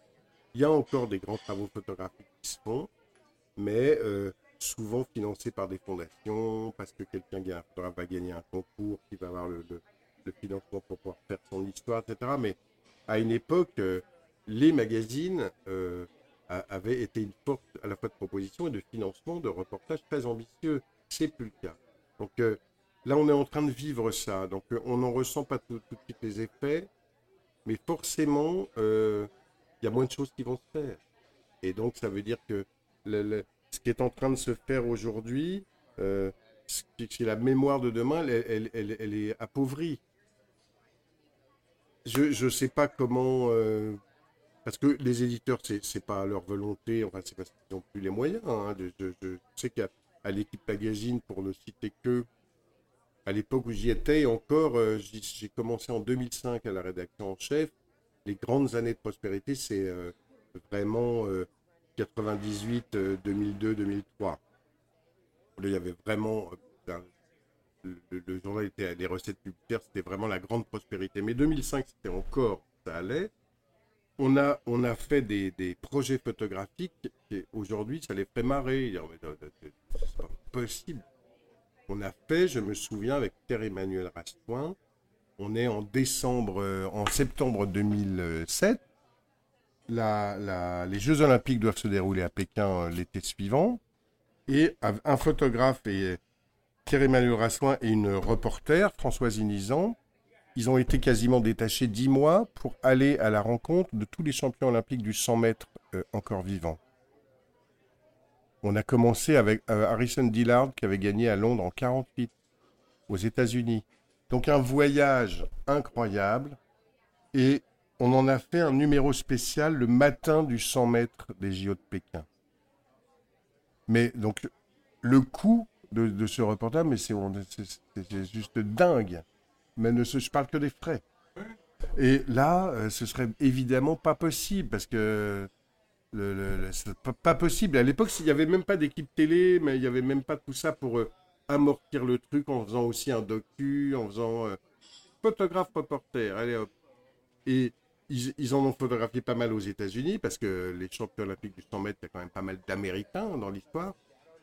Il y a encore des grands travaux photographiques qui se font, mais euh, souvent financés par des fondations, parce que quelqu'un va gagner un concours qui va avoir le, financement pour pouvoir faire son histoire, etc. Mais à une époque, euh, les magazines euh, avaient été une porte à la fois de proposition et de financement de reportages très ambitieux. C'est plus le cas. Donc là, on est en train de vivre ça. Donc on n'en ressent pas tout, de suite les effets, mais forcément, il y a moins de choses qui vont se faire. Et donc ça veut dire que ce qui est en train de se faire aujourd'hui, euh, la mémoire de demain, elle, est appauvrie je ne sais pas comment. Euh, parce que les éditeurs, c'est n'est pas leur volonté, enfin, c'est parce qu'ils n'ont plus les moyens. Hein, je, je, je, sais qu'à l'équipe magazine, pour ne citer que, à l'époque où j'y étais, encore, euh, j'ai commencé en 2005 à la rédaction en chef. Les grandes années de prospérité, c'est euh, vraiment 98, 2002, 2003. Là, il y avait vraiment le, le, journal était les recettes publicitaires, c'était vraiment la grande prospérité. Mais 2005, c'était encore, ça allait. On a, on a fait des, des projets photographiques et aujourd'hui, ça les ferait marrer. C'est pas possible. On a fait, je me souviens, avec Pierre-Emmanuel Rastoin, on est en décembre, euh, en septembre 2007. La, la, les Jeux Olympiques doivent se dérouler à Pékin euh, l'été suivant. Et un photographe et Pierre-Emmanuel Rassoin et une reporter, Françoise Inizan, ils ont été quasiment détachés dix mois pour aller à la rencontre de tous les champions olympiques du 100 mètres euh, encore vivants. On a commencé avec euh, Harrison Dillard qui avait gagné à Londres en 48 aux États-Unis. Donc un voyage incroyable et on en a fait un numéro spécial le matin du 100 mètres des JO de Pékin. Mais donc le coût de, ce reportage, mais c'est juste dingue. Mais ne je parle que des frais. Et là, euh, ce serait évidemment pas possible parce que le, le, pas, possible. À l'époque, il n'y avait même pas d'équipe télé, mais il n'y avait même pas tout ça pour euh, amortir le truc en faisant aussi un docu, en faisant euh, photographe reporter. Allez hop. Et ils, en ont photographié pas mal aux États-Unis parce que les champions olympiques du 100 mètres, il y a quand même pas mal d'Américains dans l'histoire.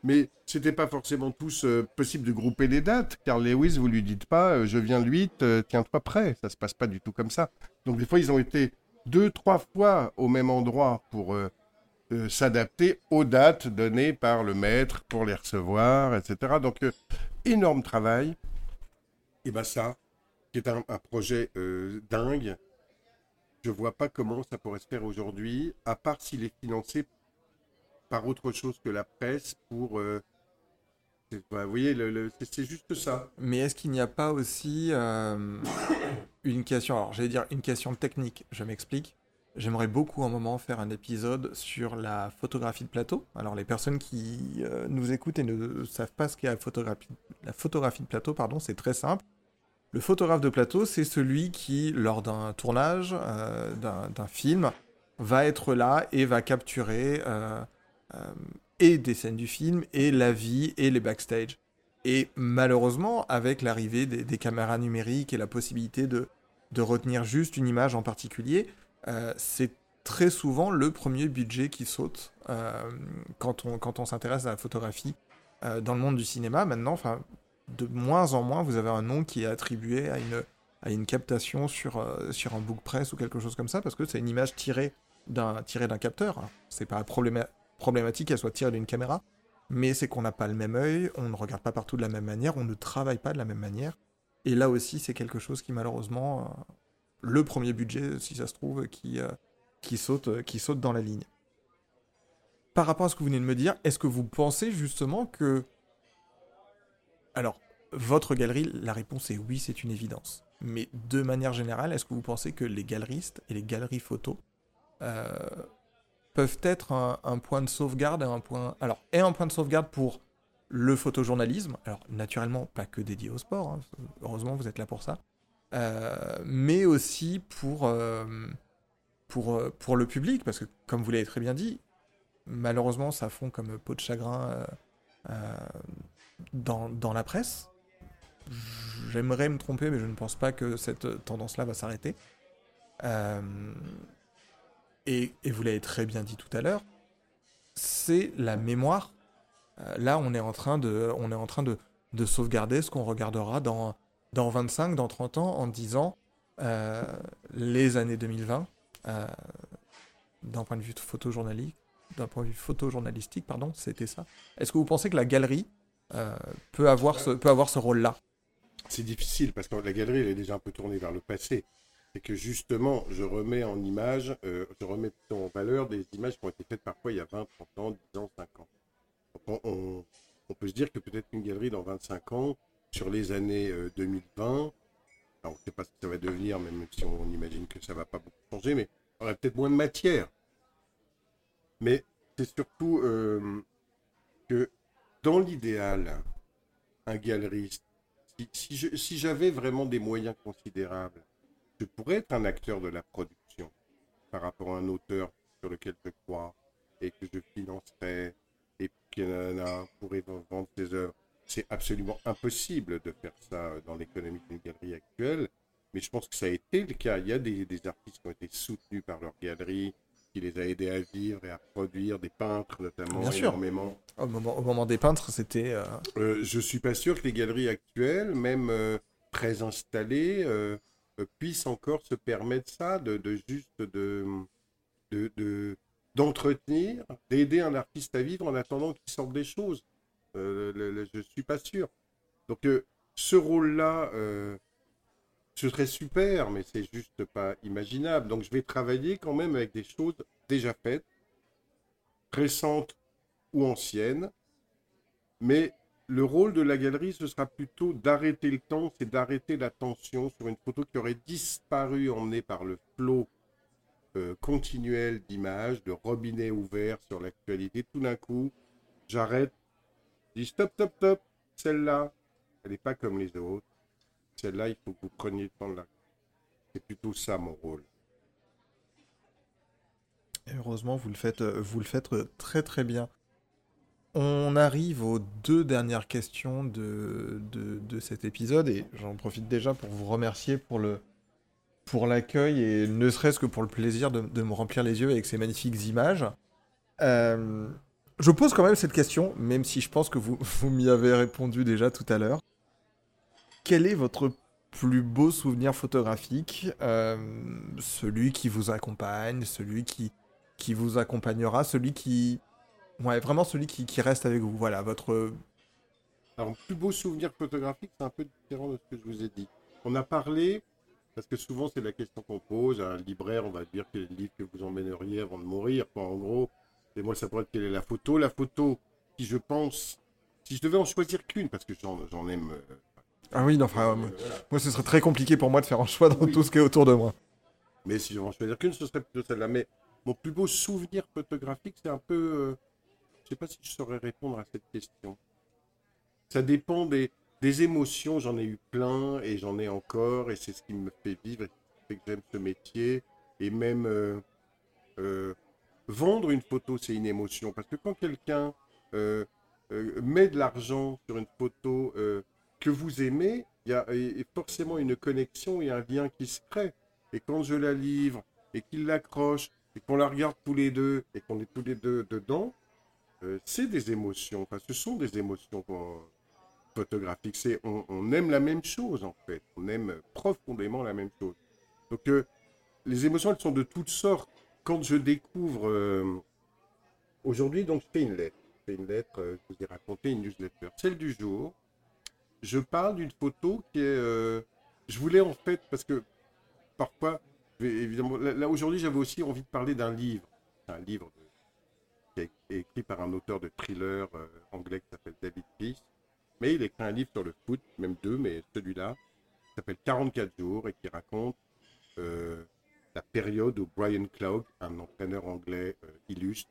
Mais c'était pas forcément tous euh, possible de grouper les dates, car Lewis, vous lui dites pas, euh, je viens le 8, euh, tiens-toi prêt. Ça se passe pas du tout comme ça. Donc des fois, ils ont été deux, trois fois au même endroit pour euh, s'adapter aux dates données par le maître pour les recevoir, etc. Donc énorme travail. Et ben ça, qui est un, projet dingue, je vois pas comment ça pourrait se faire aujourd'hui, à part s'il est financé par autre chose que la presse pour... Euh, bah, vous voyez, c'est juste ça. Mais est-ce qu'il n'y a pas aussi euh, une question, alors j'allais dire une question technique, je m'explique. J'aimerais beaucoup un moment faire un épisode sur la photographie de plateau. Alors les personnes qui euh, nous écoutent et ne savent pas ce qu'est la photographie, de plateau, pardon, c'est très simple. Le photographe de plateau, c'est celui qui, lors d'un tournage, euh, d'un film, va être là et va capturer euh, et des scènes du film, et la vie, et les backstage. Et malheureusement, avec l'arrivée des, caméras numériques et la possibilité de, de retenir juste une image en particulier, euh, c'est très souvent le premier budget qui saute euh, quand on, s'intéresse à la photographie euh, dans le monde du cinéma. Maintenant, enfin, de moins en moins, vous avez un nom qui est attribué à une, captation sur, un book press ou quelque chose comme ça, parce que c'est une image tirée d'un d'un capteur. C'est pas problématique qu'elle soit tirée d'une caméra, mais c'est qu'on n'a pas le même œil, on ne regarde pas partout de la même manière, on ne travaille pas de la même manière. Et là aussi, c'est quelque chose qui malheureusement, le premier budget, si ça se trouve, qui, euh, qui, saute, euh, qui saute dans la ligne. Par rapport à ce que vous venez de me dire, est-ce que vous pensez justement que... Alors, votre galerie, la réponse est oui, c'est une évidence. Mais de manière générale, est-ce que vous pensez que les galeristes et les galeries photos peuvent être un, point de sauvegarde et un point. Alors, et un point de sauvegarde pour le photojournalisme, alors naturellement pas que dédié au sport, hein, heureusement vous êtes là pour ça, euh, mais aussi pour, euh, pour, euh, pour le public, parce que comme vous l'avez très bien dit, malheureusement ça fond comme peau de chagrin dans, dans la presse. J'aimerais me tromper, mais je ne pense pas que cette tendance-là va s'arrêter. Et, vous l'avez très bien dit tout à l'heure, c'est la mémoire. Euh, là, on est en train de, on est en train de, sauvegarder ce qu'on regardera dans, dans 25, dans 30 ans, en disant euh, les années 2020, euh, d'un point de vue photojournalistique, d'un point de vue photojournalistique, pardon, c'était ça. Est-ce que vous pensez que la galerie peut avoir ce, ce rôle-là? C'est difficile parce que la galerie elle est déjà un peu tournée vers le passé c'est que justement, je remets en image, euh, je remets en valeur des images qui ont été faites parfois il y a 20, 30 ans, 10 ans, 5 ans. on, peut se dire que peut-être une galerie dans 25 ans, sur les années 2020, euh, alors on ne sait pas ce que ça va devenir, même si on imagine que ça ne va pas beaucoup changer, mais on aurait peut-être moins de matière. Mais c'est surtout euh, que dans l'idéal, un galeriste, si j'avais vraiment des moyens considérables, je pourrais être un acteur de la production par rapport à un auteur sur lequel je crois et que je financerais et qui pourrait vendre ses œuvres. C'est absolument impossible de faire ça dans l'économie d'une galerie actuelle, mais je pense que ça a été le cas. Il y a des, artistes qui ont été soutenus par leur galerie, qui les a aidés à vivre et à produire, des peintres notamment, Bien énormément. Au, moment, des peintres, c'était... Euh... Euh, je suis pas sûr que les galeries actuelles, même euh, très installées, euh, euh, puisse encore se permettre ça, de, juste de, de, d'entretenir, d'aider un artiste à vivre en attendant qu'il sorte des choses. Euh, je ne suis pas sûr. Donc euh, ce rôle-là, ce serait super, mais c'est juste pas imaginable. Donc je vais travailler quand même avec des choses déjà faites, récentes ou anciennes, mais le rôle de la galerie, ce sera plutôt d'arrêter le temps, c'est d'arrêter la tension sur une photo qui aurait disparu emmenée par le flot euh, continuel d'images, de robinets ouverts sur l'actualité. Tout d'un coup, j'arrête, dis stop, stop, stop, celle-là, elle n'est pas comme les autres. Celle-là, il faut que vous preniez le temps de la... C'est plutôt ça mon rôle. heureusement, vous le faites, euh, vous le faites euh, très très bien. On arrive aux deux dernières questions de, de, cet épisode et j'en profite déjà pour vous remercier pour le pour l'accueil et ne serait-ce que pour le plaisir de, me remplir les yeux avec ces magnifiques images. Euh, je pose quand même cette question, même si je pense que vous, vous m'y avez répondu déjà tout à l'heure. Quel est votre plus beau souvenir photographique euh, Celui qui vous accompagne, celui qui, qui vous accompagnera, celui qui, Ouais, vraiment celui qui, reste avec vous? Voilà, votre. Alors, plus beau souvenir photographique, c'est un peu différent de ce que je vous ai dit. On a parlé, parce que souvent c'est la question qu'on pose à un libraire, on va dire quel livre que vous emmèneriez avant de mourir, quoi, en gros. Et moi, ça pourrait être quelle est la photo? La photo, si je pense, si je devais en choisir qu'une, parce que j'en aime. Euh, ah oui, non, enfin, moi, ce serait très compliqué pour moi de faire un choix dans tout ce qui est autour de moi. Mais si je devais en choisir qu'une, ce serait plutôt celle-là. Mais mon plus beau souvenir photographique, c'est un peu. Euh, je ne sais pas si je saurais répondre à cette question. Ça dépend des, émotions, j'en ai eu plein et j'en ai encore, et c'est ce qui me fait vivre, et fait que j'aime ce métier. Et même euh, euh, vendre une photo, c'est une émotion. Parce que quand quelqu'un euh, euh, met de l'argent sur une photo euh, que vous aimez, il y a forcément une connexion et un lien qui se crée. Et quand je la livre et qu'il l'accroche et qu'on la regarde tous les deux et qu'on est tous les deux dedans, c'est des émotions. Enfin, ce sont des émotions photographiques. C'est on, on, aime la même chose en fait. On aime profondément la même chose. Donc les émotions, elles sont de toutes sortes. Quand je découvre aujourd'hui, donc je fais une lettre une lettre, euh, je vous ai raconté une newsletter. Celle du jour, je parle d'une photo qui est. Euh, je voulais en fait, parce que parfois, évidemment, là, aujourd'hui, j'avais aussi envie de parler d'un livre. Un livre qui est écrit par un auteur de thriller euh, anglais qui s'appelle David Peace. Mais il écrit un livre sur le foot, même deux, mais celui-là, s'appelle 44 jours et qui raconte la période où Brian Clough, un entraîneur anglais illustre,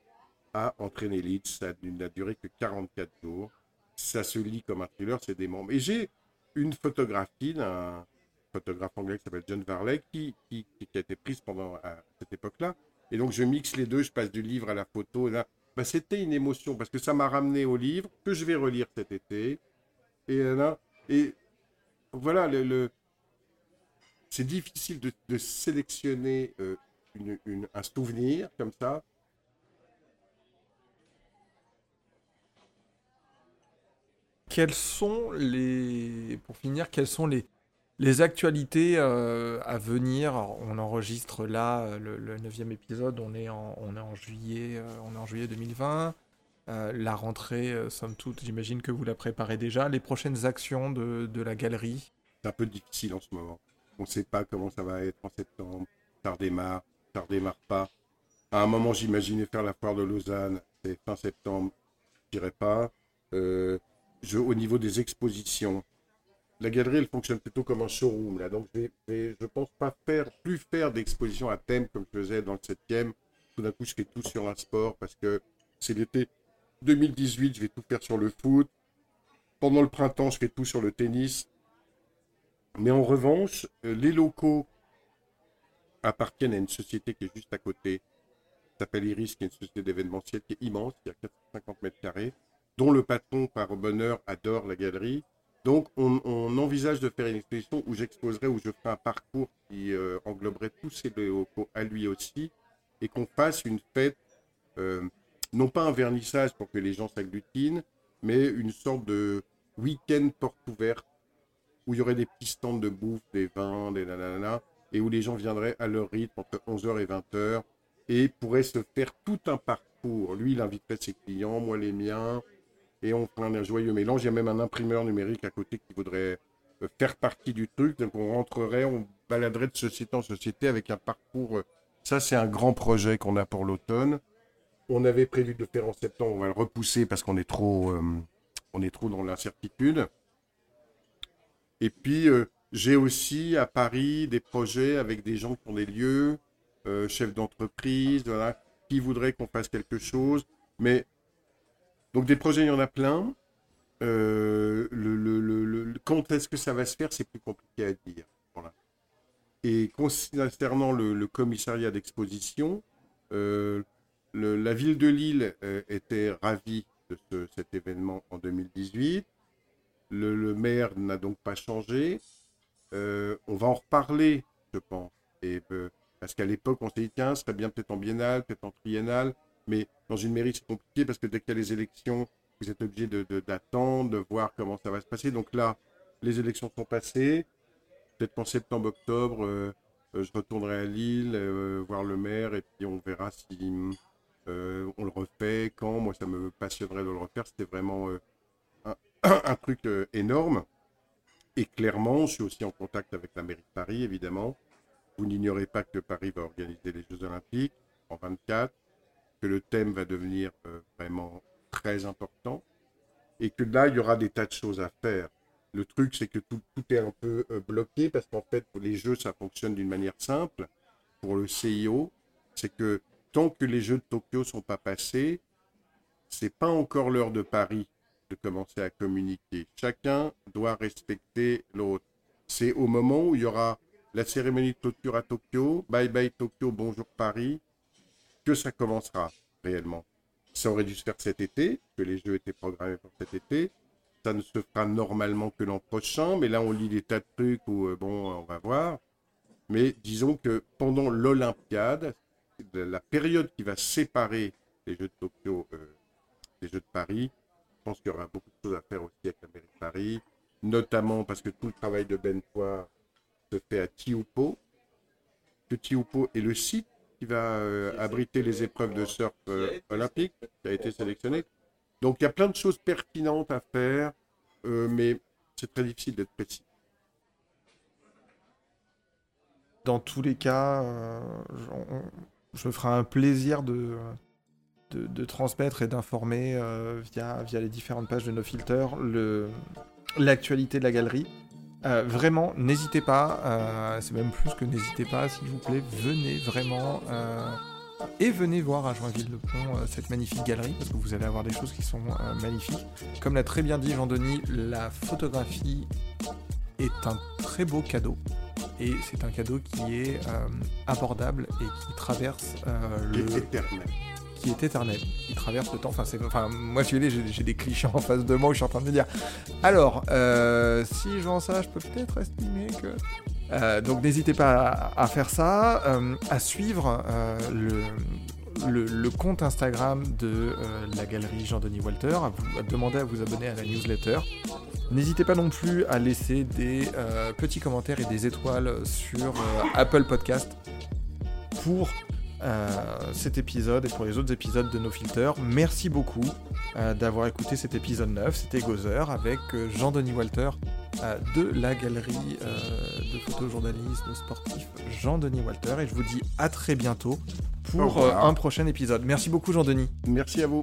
a entraîné Leeds. Ça n'a duré que 44 jours. Ça se lit comme un thriller, c'est des membres. Et j'ai une photographie d'un photographe anglais qui s'appelle John Varley qui, a été prise pendant cette époque-là. Et donc je mixe les deux, je passe du livre à la photo. Là, bah, c'était une émotion parce que ça m'a ramené au livre que je vais relire cet été. Et voilà, le, c'est difficile de, sélectionner euh, une, un souvenir comme ça. quelles sont les, pour finir, quelles sont les, les actualités euh, à venir? On enregistre là euh, le, le 9 épisode, on est en, on est en, juillet, euh, on est en juillet 2020. la rentrée, somme toute, j'imagine que vous la préparez déjà. Les prochaines actions de, de la galerie? C'est un peu difficile en ce moment. On ne sait pas comment ça va être en septembre. Ça redémarre, ça redémarre pas. À un moment, j'imaginais faire la foire de Lausanne. C'est fin septembre. Je dirais pas. Euh, je, au niveau des expositions, la galerie, elle fonctionne plutôt comme un showroom. Là. Je ne pense pas faire, plus faire d'expositions à thème comme je faisais dans le 7e. Tout d'un coup, je fais tout sur un sport parce que c'est l'été 2018, je vais tout faire sur le foot. Pendant le printemps, je fais tout sur le tennis. Mais en revanche, euh, les locaux appartiennent à une société qui est juste à côté, s'appelle Iris, qui est une société d'événementiel qui est immense, qui a 450 mètres carrés dont le patron, par bonheur, adore la galerie. Donc, on, envisage de faire une exposition où j'exposerai, où je ferai un parcours qui euh, engloberait tous ces locaux à lui aussi, et qu'on fasse une fête, euh, non pas un vernissage pour que les gens s'agglutinent, mais une sorte de week-end porte ouverte, où il y aurait des petits de bouffe, des vins, des nanana, et où les gens viendraient à leur rythme entre 11h et 20h, et pourraient se faire tout un parcours. Lui, il inviterait ses clients, moi les miens, et on prend un joyeux mélange. Il y a même un imprimeur numérique à côté qui voudrait euh, faire partie du truc. Donc on rentrerait, on baladerait de société en société avec un parcours. Euh, ça, c'est un grand projet qu'on a pour l'automne. On avait prévu de le faire en septembre, on va le repousser parce qu'on est euh, est trop dans l'incertitude. Et puis, j'ai aussi à Paris des projets avec des gens qui ont des lieux, chefs d'entreprise, qui voudraient qu'on fasse quelque chose. Mais donc des projets, il y en a plein. Euh, quand est-ce que ça va se faire, c'est plus compliqué à dire. Et concernant le, commissariat d'exposition, euh, la ville de Lille euh, était ravie de cet événement en 2018. Le, maire n'a donc pas changé. on va en reparler, je pense. Et, parce qu'à l'époque, on s'est dit, tiens, ce serait bien peut-être en biennale, peut-être en triennale. Mais dans une mairie, c'est compliqué parce que dès qu'il y a les élections, vous êtes obligé d'attendre, de, de, voir comment ça va se passer. Donc là, les élections sont passées. Peut-être qu'en septembre-octobre, euh, euh, je retournerai à Lille, euh, voir le maire, et puis on verra si on le refait, quand. Moi, ça me passionnerait de le refaire. C'était vraiment un, truc énorme. Et clairement, je suis aussi en contact avec la mairie de Paris, évidemment. Vous n'ignorez pas que Paris va organiser les Jeux Olympiques en 24 que le thème va devenir euh, vraiment très important et que là, il y aura des tas de choses à faire. Le truc, c'est que tout, tout, est un peu euh, bloqué parce qu'en fait, pour les jeux, ça fonctionne d'une manière simple. Pour le CIO, c'est que tant que les jeux de Tokyo sont pas passés, c'est pas encore l'heure de Paris de commencer à communiquer. Chacun doit respecter l'autre. C'est au moment où il y aura la cérémonie de clôture à Tokyo, bye bye Tokyo, bonjour Paris, que ça commencera réellement. Ça aurait dû se faire cet été, que les jeux étaient programmés pour cet été. Ça ne se fera normalement que l'an prochain, mais là on lit des tas de trucs où, euh, bon, on va voir. Mais disons que pendant l'Olympiade, la période qui va séparer les Jeux de Tokyo euh, des Jeux de Paris, pense qu'il y aura beaucoup de choses à faire aussi avec la mairie de Paris, notamment parce que tout le travail de Ben se fait à Tiupo, que Tiupo est le site qui va euh, abriter les épreuves de surf euh, olympiques, qui a été sélectionné. Donc il y a plein de choses pertinentes à faire, euh, mais c'est très difficile d'être précis. Dans tous les cas, je, me ferai un plaisir de, de, transmettre et d'informer via, via les différentes pages de nos filters l'actualité de la galerie. Euh, vraiment, n'hésitez pas, euh, c'est même plus que n'hésitez pas, s'il vous plaît, venez vraiment euh, et venez voir à Joinville-le-Pont cette magnifique galerie parce que vous allez avoir des choses qui sont magnifiques. Comme l'a très bien dit Jean-Denis, la photographie est un très beau cadeau et c'est un cadeau qui est abordable et qui traverse le qui est éternel, qui traverse le temps. Enfin, c'est, enfin moi, je suis j'ai, des clichés en face de moi où je suis en train de me dire. Alors, euh, si je vends ça, je peux peut-être estimer que. Euh, donc, n'hésitez pas à, faire ça, euh, à suivre le, le, compte Instagram de la galerie Jean-Denis Walter, à, vous, à demander à vous abonner à la newsletter. N'hésitez pas non plus à laisser des petits commentaires et des étoiles sur Apple Podcast pour euh, cet épisode et pour les autres épisodes de nos filters. Merci beaucoup euh, d'avoir écouté cet épisode 9. C'était Gozer avec euh, Jean-Denis Walter de la galerie de photojournalisme sportif Jean-Denis Walter. Et je vous dis à très bientôt pour un prochain épisode. Merci beaucoup Jean-Denis. Merci à vous.